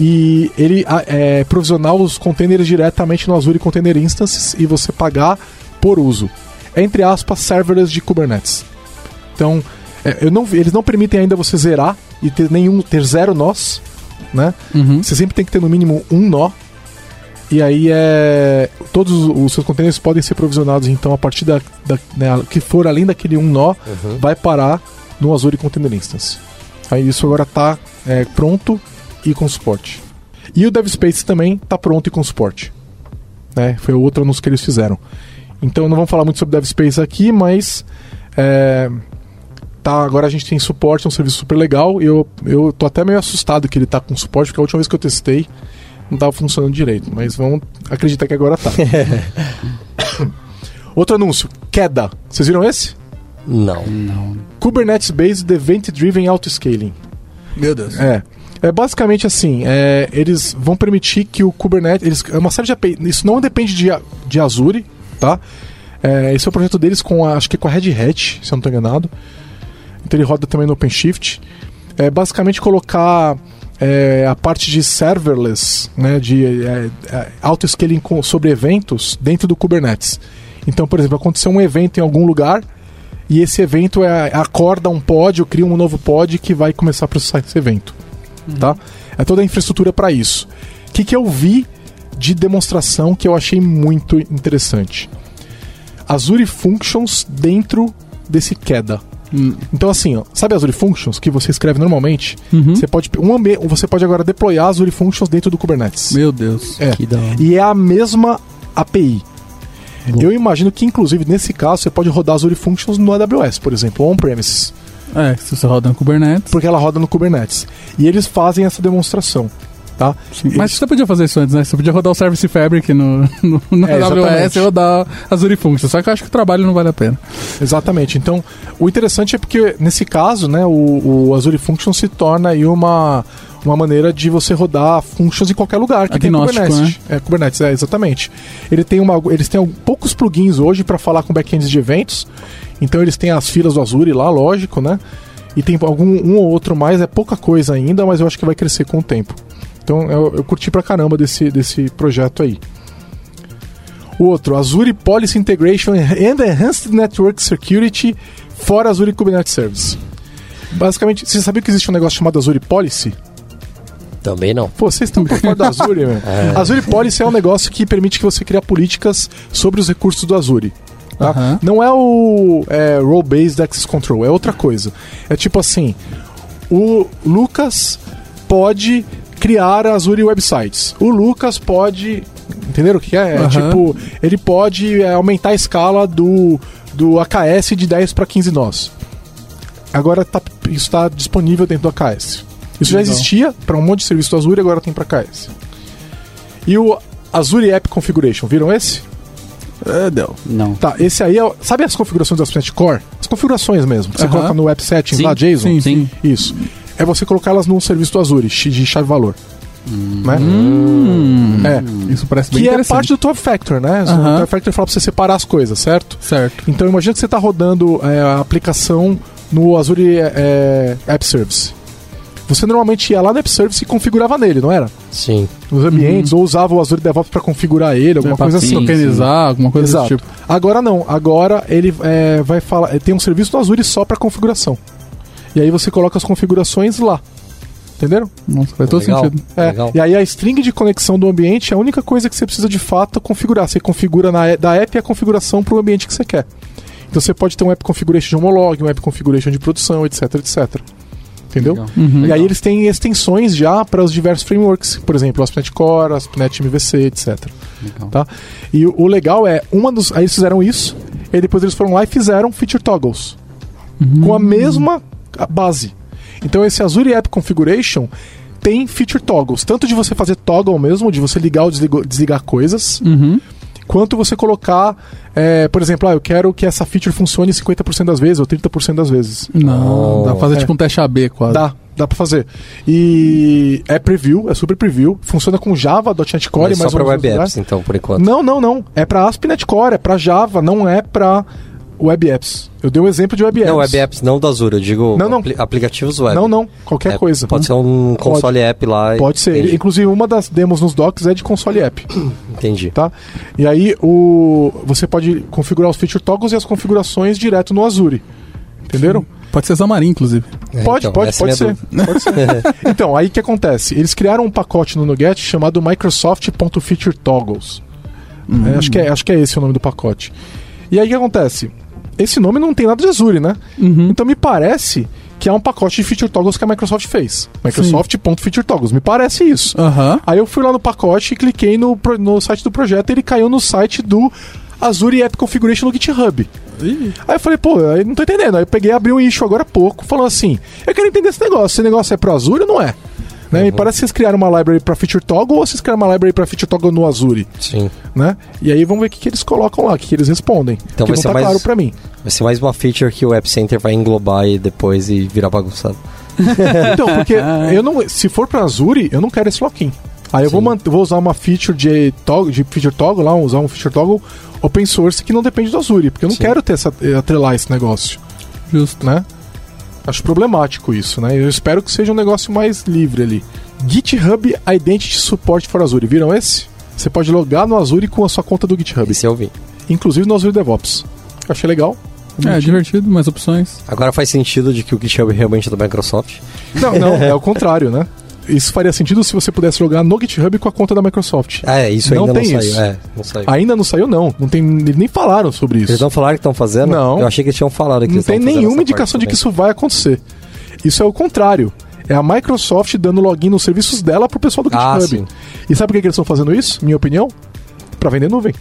E ele é provisionar os containers diretamente no Azure Container Instances e você pagar por uso. É, entre aspas, serverless de Kubernetes. Então, é, não, eles não permitem ainda você zerar e ter nenhum ter zero nós, né? Uhum. Você sempre tem que ter no mínimo um nó. E aí é. Todos os seus containers podem ser provisionados, então, a partir da. da né, que for além daquele um nó, Uhum. vai parar no Azure Container Instance. Aí isso agora tá é, pronto e com suporte. E o DevSpace também tá pronto e com suporte. Né? Foi o outro anúncio que eles fizeram. Então não vamos falar muito sobre DevSpace aqui, mas é, tá, agora a gente tem suporte, é um serviço super legal. Eu, eu tô até meio assustado que ele tá com suporte, porque a última vez que eu testei não tava funcionando direito. Mas vamos acreditar que agora tá. Outro anúncio, queda. Vocês viram esse? Não. Kubernetes Based Event Driven Autoscaling. Meu Deus. É. É basicamente assim, é, eles vão permitir que o Kubernetes. Eles, é uma série de API. Isso não depende de, de Azure, tá? É, esse é o projeto deles com a, acho que é com a Red Hat, se eu não estou enganado. Então ele roda também no OpenShift. É basicamente colocar é, a parte de serverless, né, de é, é, auto-scaling sobre eventos dentro do Kubernetes. Então, por exemplo, aconteceu um evento em algum lugar e esse evento é, acorda um pod, ou cria um novo pod que vai começar a processar esse evento. Tá? É toda a infraestrutura para isso. O que, que eu vi de demonstração que eu achei muito interessante? Azure Functions dentro desse queda. Hum. Então assim, ó, sabe Azure Functions que você escreve normalmente? Uhum. Você pode um ambi- você pode agora deployar Azure Functions dentro do Kubernetes. Meu Deus. É. Que da hora. E é a mesma API. Eu imagino que, inclusive, nesse caso, você pode rodar Azure Functions no AWS, por exemplo, on-premises, É, se você roda no Kubernetes. porque ela roda no Kubernetes. E eles fazem essa demonstração, tá? Sim. Mas você podia fazer isso antes, né? Você podia rodar o Service Fabric no, no, no É, AWS e rodar Azure Functions. Só que eu acho que o trabalho não vale a pena. Exatamente. Então, o interessante é porque, nesse caso, né, o, o Azure Functions se torna aí uma, uma maneira de você rodar functions em qualquer lugar que Agnóstico, tem Kubernetes. É, Kubernetes, é, exatamente. Ele tem uma, eles têm poucos plugins hoje para falar com backends de eventos. Então, eles têm as filas do Azure lá, lógico, né? E tem algum um ou outro mais, é pouca coisa ainda, mas eu acho que vai crescer com o tempo. Então, eu, eu curti pra caramba desse, desse projeto aí. O outro, Azure Policy Integration and Enhanced Network Security for Azure Kubernetes Service. Basicamente, você sabia que existe um negócio chamado Azure Policy? Também não. Pô, vocês estão por fora da Azure, meu. Azure Policy é um negócio que permite que você crie políticas sobre os recursos do Azure. tá? Não é o é, Role-Based Access Control, é outra coisa. É tipo assim, o Lucas pode criar Azure Websites. O Lucas pode... Entenderam o que é? É Aham. tipo, ele pode é, aumentar a escala do, do AKS de 10 para 15 nós. Agora tá, isso está disponível dentro do AKS. Isso já Legal. existia para um monte de serviço do Azure, agora tem para AKS. E o Azure App Configuration, viram esse? É, deu. Não. Tá, esse aí é. Sabe as configurações do ASP.NET Core? As configurações mesmo. que Você coloca no App Settings Sim, lá, JSON? sim, sim. Isso. É você colocar elas num serviço do Azure, de chave-valor. Né? Hum. É. Isso parece bem Que é interessante. parte do Top Factor, né? O Aham. Top Factor fala pra você separar as coisas, certo? Certo. Então imagina que você está rodando é, a aplicação no Azure é, App Service. Você normalmente ia lá no App Service e configurava nele, não era? Sim. Nos ambientes, ou usava o Azure DevOps para configurar ele, alguma É, coisa assim. tokenizar, alguma coisa Exato. desse tipo. Agora não, agora ele é, vai falar, tem um serviço do Azure só para configuração. E aí você coloca as configurações lá. Entenderam? Nossa, faz todo Legal. sentido. É, Legal. e aí a string de conexão do ambiente é a única coisa que você precisa de fato configurar. Você configura na, da app a configuração para o ambiente que você quer. Então você pode ter um app configuration de homolog, um app configuration de produção, etc, etc. Entendeu? Legal. Uhum. E aí eles têm extensões já para os diversos frameworks, por exemplo, o ASP.NET Core, ASP.NET MVC, etc. Legal. Tá? E o, o legal é, uma dos, aí eles fizeram isso, e depois eles foram lá e fizeram feature toggles com a mesma base. Então esse Azure App Configuration tem feature toggles, tanto de você fazer toggle mesmo, de você ligar ou desligar, desligar coisas, Uhum. quanto você colocar, é, por exemplo, ah, eu quero que essa feature funcione 50% das vezes ou 30% das vezes. Não, dá pra fazer É. tipo um teste AB quase. Dá, dá pra fazer. E é preview, é super preview, funciona com Java, .NET Core, Mas só mais pra web apps, então, por enquanto. Não, não, não. É pra ASP.NET Core, é pra Java, não é pra web apps. Eu dei um exemplo de web apps. Não, web apps não do Azure, eu digo Não, não. apli- aplicativos web. Não, não, qualquer É, coisa. Pode ser um console app lá. Pode ser. Entendi. Inclusive, uma das demos nos docs é de console app, Entendi. tá? E aí, o... você pode configurar os feature toggles e as configurações direto no Azure. Entenderam? Pode ser Xamarin, incluve. É, Pode, então, pode, é pode ser. Pode ser. então, aí o que acontece? Eles criaram um pacote no Nuget chamado Microsoft.featureToggles. É, acho, que é, acho que é esse o nome do pacote. E aí o que acontece? Esse nome não tem nada de Azure, né? Uhum. Então me parece que é um pacote de feature toggles que a Microsoft fez. Microsoft.featureToggles. Me parece isso. Aham. Aí eu fui lá no pacote e cliquei no, no site do projeto e ele caiu no site do Azure App Configuration no GitHub. Aí eu falei, pô, eu não tô entendendo. Aí eu peguei e abri um issue agora há pouco, falando assim: eu quero entender esse negócio. Esse negócio é pro Azure ou não é? Né? E parece que vocês criaram uma library para feature toggle ou vocês criaram uma library para feature toggle no Azure, Sim. né? E aí vamos ver o que, que eles colocam lá, o que, que eles respondem. Então vai não ser tá mais- claro para mim. Vai ser mais uma feature que o App Center vai englobar e depois e virar bagunçado. Então, porque eu não, se for para Azure, eu não quero esse lock-in. Aí eu vou, vou usar uma feature de, toggle, de feature toggle lá, usar um feature toggle open source que não depende do Azure, porque eu não Sim. quero ter essa, atrelar esse negócio, Justo. né? Acho problemático isso, né? Eu espero que seja um negócio mais livre ali. GitHub Identity Support for Azure, viram esse? Você pode logar no Azure com a sua conta do GitHub, Esse eu vi. inclusive no Azure DevOps. Eu achei legal. É, divertido, mais opções. Agora faz sentido de que o GitHub realmente é da Microsoft. Não, não, é o contrário, né? Isso faria sentido se você pudesse logar no GitHub com a conta da Microsoft. Ah, é, isso Não ainda não, tem saiu. isso. É, não saiu. Ainda não saiu, não. Não tem, eles nem falaram sobre isso. Eles não falaram que estão fazendo? Não. Eu achei que eles tinham falado que não tem nenhuma indicação de que isso vai acontecer. Isso é o contrário. É a Microsoft dando login nos serviços dela pro pessoal do Ah, GitHub. sim. e sabe por que que eles estão fazendo isso? Minha opinião? Pra vender nuvem.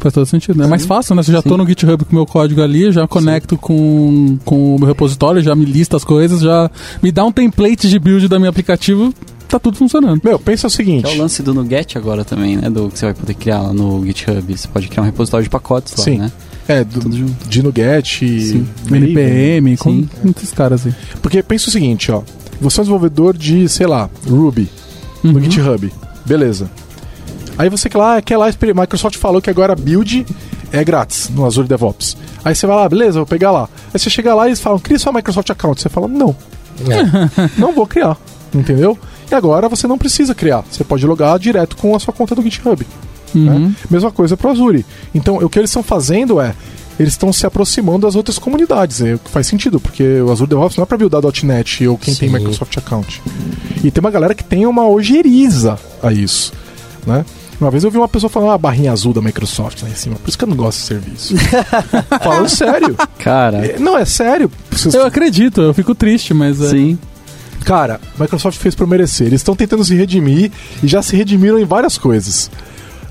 Faz todo sentido. né? É mais fácil, né? Se eu já tô no GitHub com o meu código ali, eu já conecto com, com o meu repositório, já me lista as coisas, já me dá um template de build da meu aplicativo, tá tudo funcionando. Meu, pensa o seguinte. Que é o lance do Nuget agora também, né? Do que você vai poder criar lá no GitHub. Você pode criar um repositório de pacotes lá, Sim. né? É, do, de Nuget, Sim. NPM, com Sim. muitos caras aí. Porque pensa o seguinte, ó. Você é um desenvolvedor de, sei lá, Ruby no Uhum. GitHub. Beleza. Aí você quer lá, quer lá, Microsoft falou que agora build é grátis no Azure DevOps. Aí você vai lá, beleza, vou pegar lá. Aí você chega lá e eles falam, cria sua Microsoft Account. Você fala, não, É. não vou criar. Entendeu? E agora você não precisa criar. Você pode logar direto com a sua conta do GitHub. Uhum. né? Mesma coisa para o Azure. Então, o que eles estão fazendo é eles estão se aproximando das outras comunidades, é o que faz sentido, porque o Azure DevOps não é para buildar .NET ou quem tem Sim. Microsoft Account. E tem uma galera que tem uma ojeriza a isso, né? Uma vez eu vi uma pessoa falando ah, a barrinha azul da Microsoft lá em cima, por isso que eu não gosto desse serviço. Falando sério. Cara, É, Não, é sério. Vocês- Eu acredito, eu fico triste, mas. é- sim. Cara, Microsoft fez por merecer. Eles estão tentando se redimir e já se redimiram em várias coisas,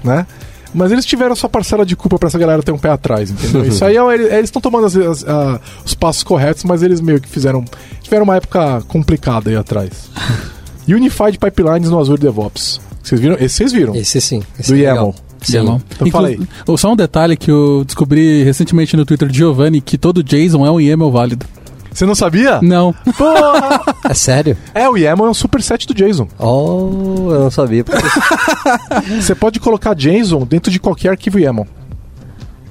né? Mas eles tiveram sua parcela de culpa pra essa galera ter um pé atrás, entendeu? Isso aí é, eles estão tomando as- as- a- os passos corretos, mas eles meio que fizeram tiveram uma época complicada aí atrás. Unified Pipelines no Azure DevOps. Vocês viram? Esse vocês viram? Esse sim. Esse Do é. YAML. Sim. YAML. Eu falei. Só um detalhe que eu descobri recentemente no Twitter de Giovanni que todo JSON é um YAML válido. Você não sabia? Não. Porra! É sério? é, o YAML é um superset do JSON. Oh, eu não sabia. porque Você pode colocar JSON dentro de qualquer arquivo YAML.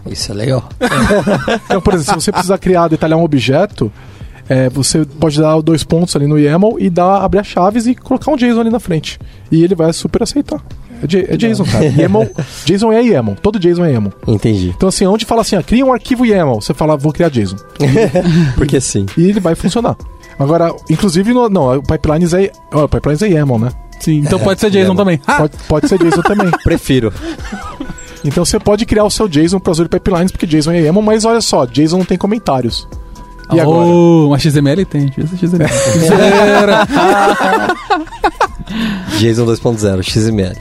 Isso é legal. Então, por exemplo, se você precisar criar, detalhar um objeto, é, você pode dar dois pontos ali no YAML e dar, abrir as chaves e colocar um JSON ali na frente. E ele vai super aceitar. É, J- é JSON, cara. YAML, JSON é YAML. Todo JSON é YAML. Entendi. Então, assim, onde fala assim, ah, cria um arquivo YAML, você fala, vou criar JSON. Porque sim. E ele vai funcionar. Agora, inclusive, no, não, o Pipelines é, ó, o Pipelines é YAML, né? Sim, então pode ser JSON YAML. também. Ah, Pode, pode ser JSON também. Prefiro. Então você pode criar o seu JSON para Azure Pipelines, porque JSON é YAML, mas olha só, JSON não tem comentários. E agora? Oh, mas XML tem. XML. Zero. JSON 2.0, XML.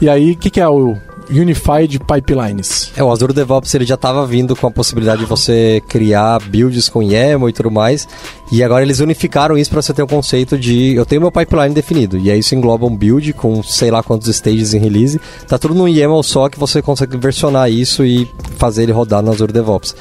E aí, o que, que é o Unified Pipelines? É, o Azure DevOps ele já estava vindo com a possibilidade de você criar builds com YAML e tudo mais. E agora eles unificaram isso para você ter o conceito de eu tenho meu pipeline definido. E aí isso engloba um build com sei lá quantos stages em release. Tá tudo num YAML só que você consegue versionar isso e fazer ele rodar no Azure DevOps.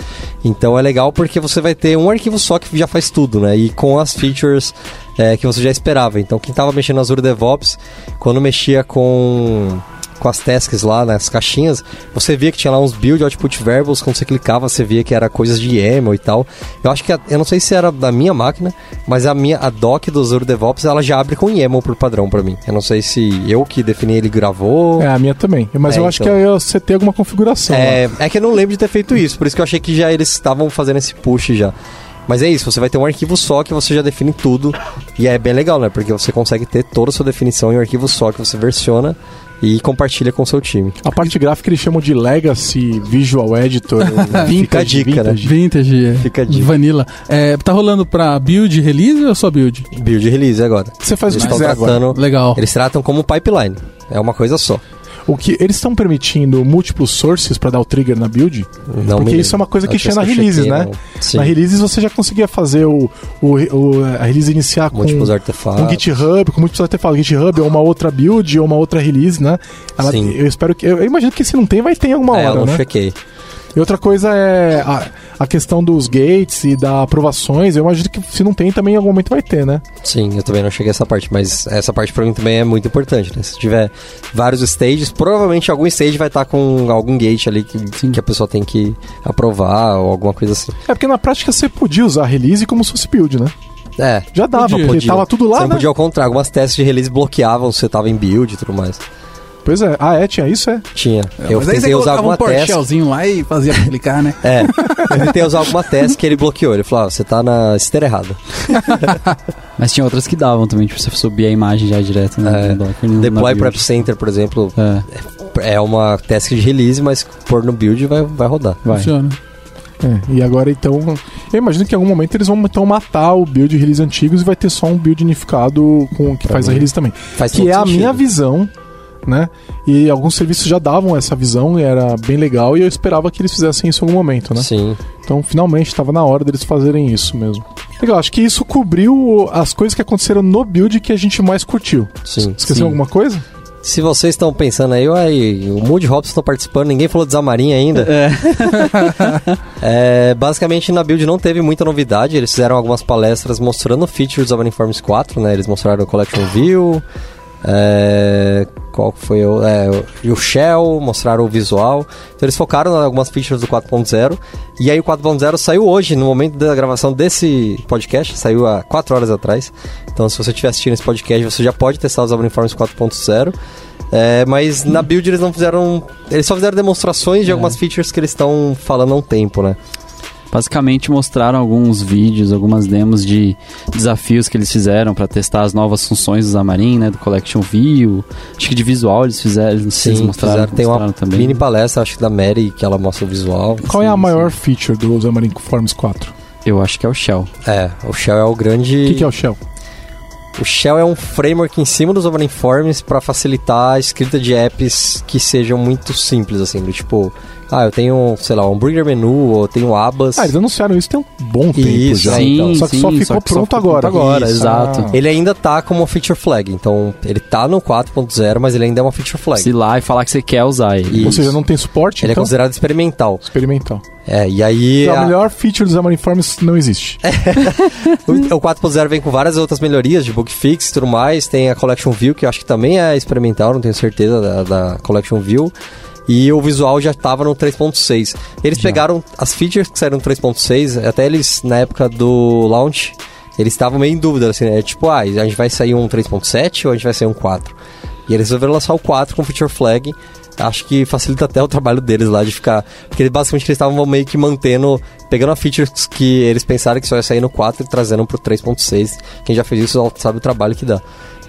Então é legal porque você vai ter um arquivo só que já faz tudo, né? E com as features é, que você já esperava. Então quem estava mexendo no Azure DevOps, quando mexia com com as tasks lá nas caixinhas, você via que tinha lá uns build output variables, quando você clicava, você via que era coisas de YAML e tal. Eu acho que a- eu não sei se era da minha máquina, mas a minha a doc do Azure DevOps, ela já abre com YAML por padrão pra mim. Eu não sei se eu que defini ele gravou. É, a minha também. Mas É, eu acho então. que é você ter alguma configuração. lá. É, é que eu não lembro de ter feito isso, por isso que eu achei que já eles estavam fazendo esse push já. Mas é isso, você vai ter um arquivo só que você já define tudo. E é bem legal, né? Porque você consegue ter toda a sua definição em um arquivo só que você versiona e compartilha com o seu time. A parte gráfica eles chamam de Legacy Visual Editor. Fica a dica, né? Vintage. é. Fica a dica. Vanilla. É, tá rolando pra build release ou só build? Build release agora. Você faz o Eles que estão quiser agora. tratando. Legal. Eles tratam como pipeline. É uma coisa só. O que eles estão permitindo múltiplos sources para dar o trigger na build? Não Porque isso é uma coisa que Eu tinha na chequei, releases, né? Sim. Na releases você já conseguia fazer o, o, o- a release iniciar com Múltiplos artefatos. um GitHub, com múltiplos artefatos. GitHub ou uma outra build ou uma outra release, né? Ela- Sim. eu espero que. Eu, eu imagino que se não tem, vai ter em alguma É, eu hora, não né? chequei. E outra coisa é a, a questão dos gates e da aprovações. Eu imagino que se não tem, também em algum momento vai ter, né? Sim, eu também não cheguei a essa parte, mas essa parte pra mim também é muito importante, né? Se tiver vários stages, provavelmente algum stage vai estar com algum gate ali que, que a pessoa tem que aprovar ou alguma coisa assim. É porque na prática você podia usar a release como se fosse build, né? É. Já dava, Podia. porque tava tudo lá, Você não né? podia ao contrário, algumas testes de release bloqueavam se você tava em build e tudo mais. Pois é. Ah, é? Tinha isso, é? Tinha. eu Mas aí você tentei usar colocava alguma um teste. Lá e fazia clicar, né? É, eu tentei usar alguma teste que ele bloqueou. Ele falou: ah, você tá na esteira errada. Mas tinha outras que davam também, tipo, você subir a imagem já direto né, É, no Docker. no- Deploy build. Prep Center, por exemplo, É, é uma task de release, mas pôr no build vai, vai rodar. vai. Funciona. É, e agora então. Eu imagino que em algum momento eles vão então matar o build de release antigos e vai ter só um build unificado com que Pra faz a mim, release também. Faz que é a sentido. minha visão, né? E alguns serviços já davam essa visão e era bem legal e eu esperava que eles fizessem isso em algum momento, né? Sim. Então finalmente estava na hora deles fazerem isso mesmo. Legal, acho que isso cobriu as coisas que aconteceram no build que a gente mais curtiu. Sim. Esqueceu Sim. alguma coisa? Se vocês estão pensando aí, uai, o Mood Robson estão participando, ninguém falou de Zamarin ainda. É, basicamente na build não teve muita novidade, eles fizeram algumas palestras mostrando features do Xamarin Forms 4, né? Eles mostraram o Collection View, é, qual foi o, é, e o Shell, mostraram o visual. Então eles focaram em algumas features do 4.0. E aí o 4.0 saiu hoje, no momento da gravação desse podcast, saiu há 4 horas atrás. Então se você estiver assistindo esse podcast, você já pode testar os Xamarin Forms 4.0. É, mas na build eles não fizeram. Eles só fizeram demonstrações de algumas features que eles estão falando há um tempo, né? Basicamente mostraram alguns vídeos, algumas demos de desafios que eles fizeram pra testar as novas funções do Xamarin, né, do Collection View. Acho que de visual eles fizeram, não sei se eles mostraram, fizeram. Tem uma também. mini palestra, acho que da Mary, que ela mostra o visual. Qual é a Sim, maior feature do Xamarin Forms 4? Eu acho que é o Shell. É, o Shell é o grande. O que, que é o Shell? O Shell é um framework em cima dos Xamarin Forms para facilitar a escrita de apps que sejam muito simples, assim, do tipo, ah, eu tenho, sei lá, um burger menu, ou tenho abas. Ah, eles anunciaram isso tem um bom tempo Isso, já. é, então. Só que só ficou pronto agora. agora, Isso. exato. Ah. Ele ainda tá como uma feature flag, então ele tá no 4.0, mas ele ainda é uma feature flag. Se ir lá e falar que você quer usar ele. Ou Isso. seja, não tem suporte, Ele é então considerado experimental. experimental. É, e aí Então, a a- melhor feature do Xamarin Forms não existe. o, o 4.0 vem com várias outras melhorias de bug fix e tudo mais. Tem a Collection View, que eu acho que também é experimental, não tenho certeza da, da Collection View. E o visual já estava no 3.6. Eles pegaram as features que saíram no 3.6, até eles, na época do launch, eles estavam meio em dúvida, assim, né? Tipo, ah, a gente vai sair um 3.7 ou a gente vai sair um 4? E eles resolveram lançar o 4 com feature flag. Acho que facilita até o trabalho deles lá de ficar. Porque basicamente eles estavam meio que mantendo. Pegando a features que eles pensaram que só ia sair no 4 e trazendo pro 3.6. Quem já fez isso sabe o trabalho que dá.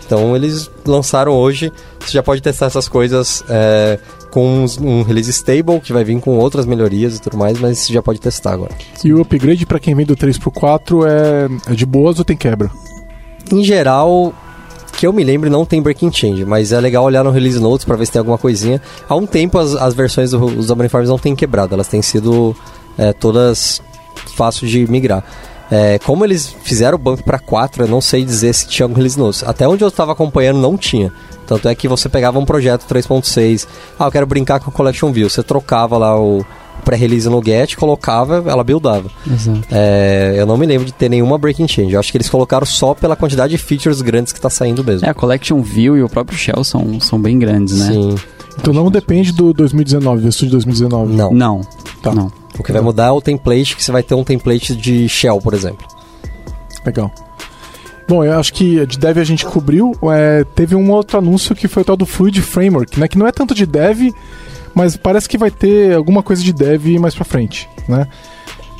Então eles lançaram hoje. Você já pode testar essas coisas é, com um release stable, que vai vir com outras melhorias e tudo mais, mas você já pode testar agora. E o upgrade pra quem vem do 3 pro 4 é, é de boas ou tem quebra? Em geral, que eu me lembro, não tem breaking change, mas é legal olhar no release notes para ver se tem alguma coisinha. Há um tempo as, as versões do- dos Omniforms não têm quebrado, elas têm sido é, todas fáceis de migrar. É, como eles fizeram o bump para 4, eu não sei dizer se tinha algum release notes. Até onde eu estava acompanhando, não tinha. Tanto é que você pegava um projeto 3.6, ah, eu quero brincar com a Collection View, você trocava lá o pré-release no get, colocava, ela buildava. Exato. É, eu não me lembro de ter nenhuma breaking change. Eu acho que eles colocaram só pela quantidade de features grandes que tá saindo mesmo. É, a Collection View e o próprio Shell são, são bem grandes, né? Sim. Então não depende do 2019, do estúdio 2019. Não. Não, Tá. não. O que vai mudar é o template, que você vai ter um template de shell, por exemplo. Legal. Bom, eu acho que de dev a gente cobriu. É, teve um outro anúncio que foi o tal do Fluid Framework, né? Que não é tanto de dev, mas parece que vai ter alguma coisa de dev mais pra frente, né?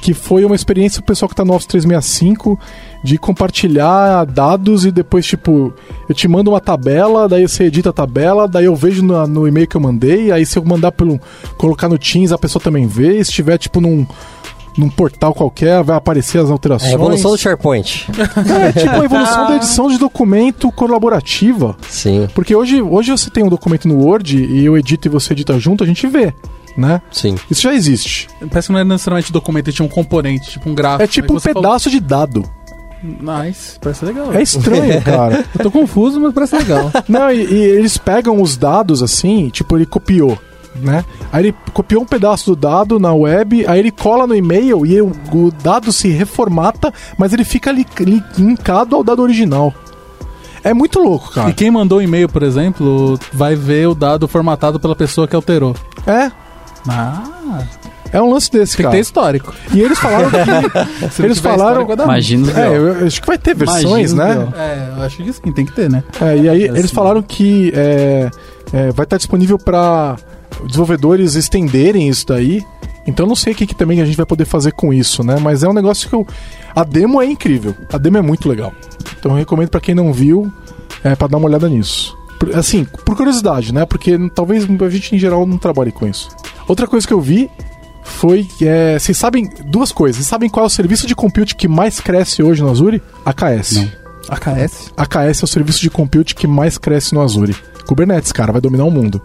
Que foi uma experiência do pessoal que tá no Office 365 de compartilhar dados e depois, tipo, eu te mando uma tabela, daí você edita a tabela, daí eu vejo na- no, e-mail que eu mandei, aí se eu mandar pelo. colocar no Teams, a pessoa também vê, se tiver, tipo, num num portal qualquer, vai aparecer as É alterações. a evolução do SharePoint. É tipo a evolução da edição de documento colaborativa. Sim, Porque hoje, hoje você tem um documento no Word e eu edito e você edita junto, a gente vê, né? sim. Isso já existe. Parece que não é necessariamente documento, tinha um componente, tipo um gráfico. É tipo Aí um pedaço de dado. Nice, parece legal. É estranho, cara. Eu tô confuso, mas parece legal. Não, e, e eles pegam os dados assim, tipo, ele copiou, né? Aí ele copiou um pedaço do dado na web, aí ele cola no e-mail e o, o dado se reformata, mas ele fica li, li- linkado ao dado original. É muito louco, E cara. quem mandou o e-mail, por exemplo, vai ver o dado formatado pela pessoa que alterou. É, Ah, é um lance desse, tem que cara. ter histórico. E eles falaram que. Eles falaram. vai dar Imagina É, eu acho que vai ter versões, Imagina né? É, eu acho que sim, tem que ter, né? É, e aí É eles assim. falaram que é, é, vai estar disponível para desenvolvedores estenderem isso daí. Então eu não sei o que, que também a gente vai poder fazer com isso, né? Mas é um negócio que eu. A demo é incrível. A demo é muito legal. Então eu recomendo para quem não viu, é, para dar uma olhada nisso. Por- Assim, por curiosidade, né? Porque talvez a gente em geral não trabalhe com isso. Outra coisa que eu vi foi que é, vocês sabem duas coisas. Vocês sabem qual é o serviço de compute que mais cresce hoje no Azure? AKS. Não. AKS? AKS é o serviço de compute que mais cresce no Azure. Kubernetes, cara, vai dominar o mundo.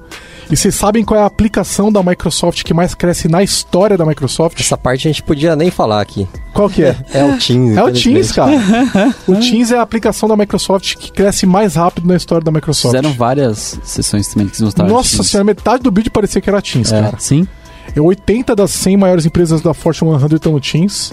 E vocês sabem qual é a aplicação da Microsoft que mais cresce na história da Microsoft? Essa parte a gente podia nem falar aqui. Qual que é? É o Teams. É o Teams, cara. O Teams é a aplicação da Microsoft que cresce mais rápido na história da Microsoft. Fizeram várias sessões também que eles mostraram. Nossa senhora, metade do vídeo parecia que era Teams, É, cara. sim. É 80 das 100 maiores empresas da Fortune 100 estão no Teams.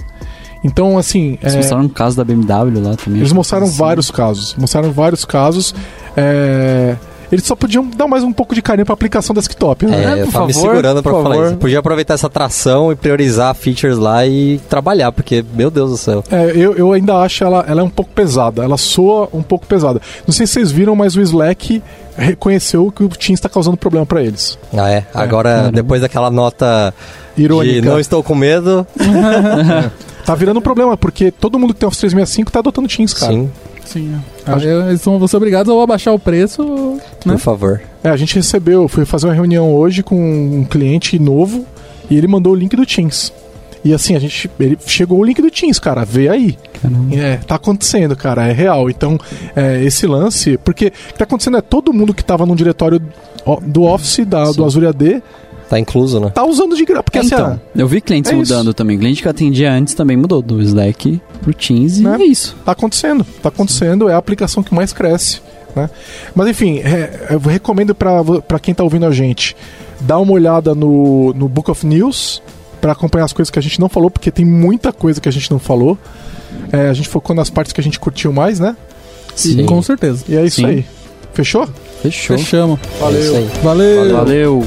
Então, assim... Eles é, mostraram um caso da BMW lá também. Eles mostraram assim. vários casos. Mostraram vários casos. É, Eles só podiam dar mais um pouco de carinho pra aplicação desktop, né? É, É, eu por tava me favor, segurando pra por falar favor. isso. Podia aproveitar essa atração e priorizar features lá e trabalhar, porque, meu Deus do céu. É, eu, eu ainda acho ela, ela é um pouco pesada. Ela soa um pouco pesada. Não sei se vocês viram, mas o Slack reconheceu que o Teams está causando problema pra eles. Ah, é? Agora, depois daquela nota de Irônica. não estou com medo, Tá virando um problema, porque todo mundo que tem Office 365 tá adotando Teams, cara. sim, Sim. Aí eles vão, ser obrigados a abaixar o preço. por Né? favor. É, a gente recebeu, fui fazer uma reunião hoje com um cliente novo e ele mandou o link do Teams. E assim, a gente. Ele chegou o link do Teams, cara. Vê aí. É, tá acontecendo, cara. É real. Então, é, esse lance. Porque o que tá acontecendo é todo mundo que tava no diretório do Office, da, do Azure AD, Tá incluso, né? tá usando de graça. Porque assim, então, eu vi clientes é isso. mudando também. O cliente que eu atendia antes também mudou do Slack pro Teams e Né? é isso. Tá acontecendo, tá acontecendo, é a aplicação que mais cresce. Né? Mas enfim, é, eu recomendo para quem tá ouvindo a gente dar uma olhada no, no Book of News para acompanhar as coisas que a gente não falou, porque tem muita coisa que a gente não falou. É, a gente focou nas partes que a gente curtiu mais, né? Sim. Com certeza. E é isso Sim. aí. Fechou? Fechou. Fechamos. É isso aí. Valeu. Valeu.